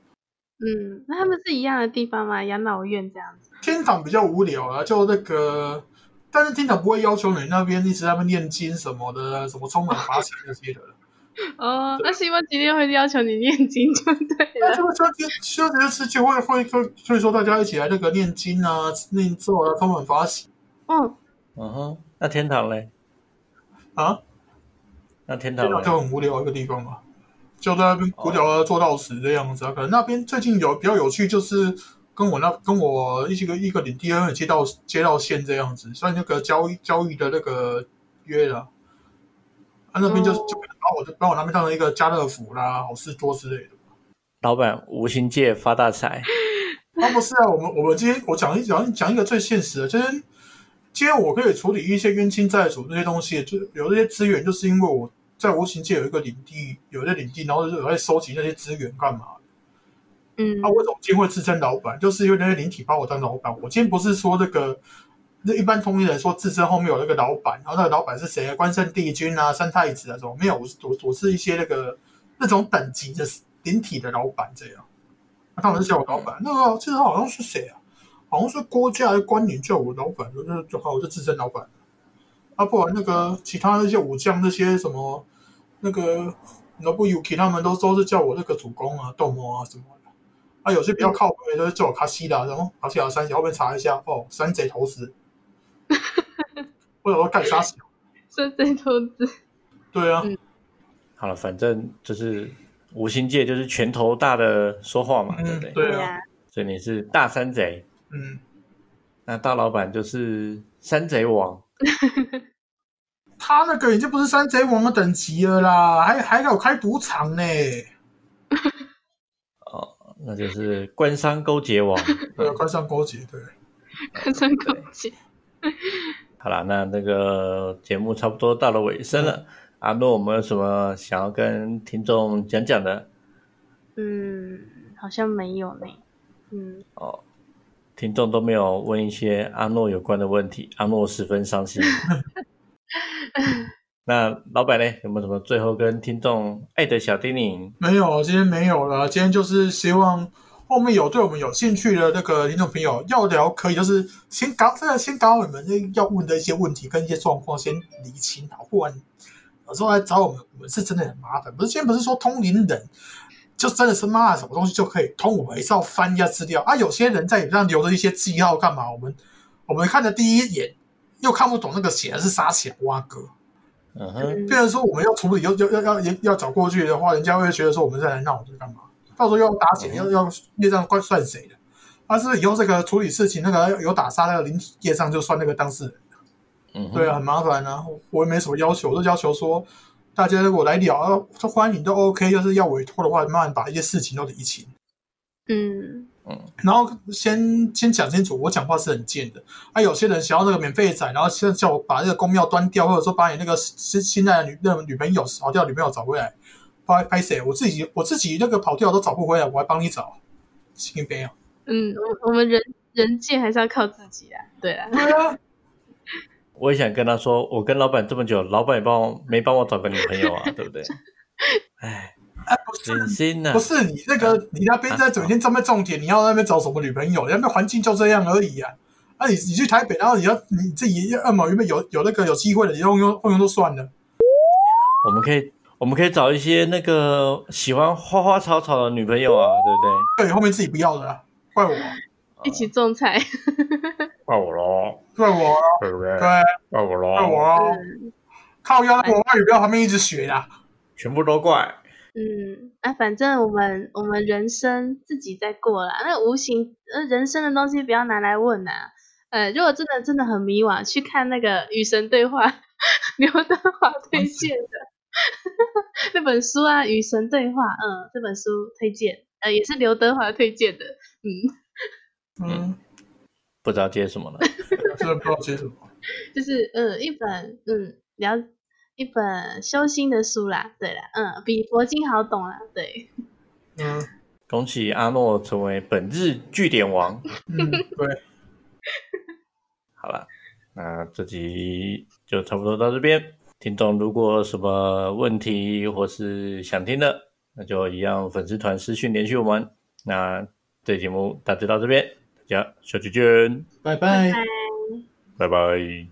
嗯，那他们是一样的地方吗？养老院这样子？天堂比较无聊啊，就那个，但是天堂不会要求你那边一直在那边念经什么的，什么充满法喜那些的。哦，那希望今天会要求你念经就对了。那这个秋节秋节的事情会会会，所以说大家一起来那个念经啊、念咒啊，充满法喜嗯，嗯哼，那天堂嘞？啊。那天堂？天堂就很无聊一个地方嘛，就在那边古屌的做道士这样子啊。可能那边最近有比较有趣，就是跟我那跟我一个一个领地二接到接到线这样子，算那个交易交易的那个约了。啊，那边就就把我就把我那边当成一个家乐福啦、好事多之类的。老板无形界发大财。啊，不是啊，我们我们今天我讲一讲讲一个最现实的，就是今天我可以处理一些冤亲债主那些东西，就有这些资源，就是因为我在无形界有一个领地，有一个领地，然后就是我在收集那些资源干嘛？嗯啊，我怎么今天会自称老板？就是因为那些灵体把我当老板。我今天不是说那个，那一般通灵人说自称后面有那个老板，然后那个老板是谁啊？关圣帝君啊，三太子啊，什么没有？我是我我是一些那个那种等级的灵体的老板这样。那、他们是叫我老板，那个这个好像是谁啊？好像是郭家的官员叫我老板，我就就好，我就自称老板。啊，不然那个其他那些武将那些什么那个 Nobuyuki 他们都都是叫我那个主公啊、斗魔啊什么的。啊，有些比较靠背的就是叫我卡西达，然后卡西达三小，后面查一下，哦，山贼头子。我想说干啥小？深圳投资，对啊，嗯好了，反正就是五行界就是拳头大的说话嘛，对不对？嗯对啊呀，所以你是大山贼，嗯，那大老板就是山贼王。他那个已经不是山贼王的等级了啦，还还有开赌场呢。那就是官商勾结王。对，官商勾结，对，官商勾结。好了，那那个节目差不多到了尾声了。阿诺，我们有什么想要跟听众讲讲的？嗯，好像没有呢。嗯，哦，听众都没有问一些阿诺有关的问题，阿诺十分伤心。那老板呢？有没有什么最后跟听众爱的小叮咛？没有，今天没有了。今天就是希望后面有对我们有兴趣的那个听众朋友要聊，可以就是先搞，真的先搞我们要问的一些问题跟一些状况先理清好，不然有时候来找我们，我们是真的很麻烦。不是，今天不是说通灵人。就真的是骂什么东西就可以通，我们还是要翻一下资料啊。有些人在上留着一些记号干嘛？我们我们看的第一眼又看不懂那个写的是啥写蛙哥，嗯哼，变成说我们要处理要要要要要找过去的话，人家会觉得说我们在来闹这干嘛？到时候要打钱，要要业障怪算谁的？但是以后这个处理事情，那个有打杀那个灵体业障就算那个当事人，对啊，很麻烦啊。我也没什么要求，我就要求说大家如果来聊，都欢迎都 OK。要是要委托的话，慢慢把一些事情都理清。嗯，然后先先讲清楚，我讲话是很贱的。啊，有些人想要那个免费仔，然后现在叫我把那个公庙端掉，或者说把你那个新新来的女那个女朋友跑掉女朋友找回来，拍拍谁？我自己我自己那个跑掉都找不回来，我还帮你找，心悲啊！嗯，我我们人人贱还是要靠自己啊。对啊，对啊，我也想跟他说，我跟老板这么久，老板也帮我没帮我找个女朋友啊，对不对？哎，哎，不是不是你那个你那边在整天这么重点，你要那边找什么女朋友？那边环境就这样而已啊。啊你，你去台北，然后你要你自己要么原本有有那个有机会的，你用用用用都算了。我们可以我们可以找一些那个喜欢花花草草的女朋友啊，对不对？对，后面自己不要的啦，怪我，一起种菜。怪我喽，怪我啊，对不对？对，怪我喽，怪我啊。嗯靠腰，我外语不要旁边一直学啦。全部都怪。嗯，啊，反正我们我们人生自己在过啦，那无形呃人生的东西不要拿来问呐、呃，如果真的真的很迷惘，去看那个《与神对话》，刘德华推荐的 那本书啊，《与神对话》，嗯，这本书推荐，呃，也是刘德华推荐的，嗯，嗯，不知道接什么了。真的不知道接什么。就是嗯一本嗯了一本修心的书啦，对啦，嗯，比佛经好懂啦，对，嗯恭喜阿诺成为本日据点王。嗯，对，好了，那这集就差不多到这边。听众如果有什么问题或是想听的，那就一样粉丝团私讯联系我们。那这节目大致到这边，大家下期见，拜拜。拜。拜拜。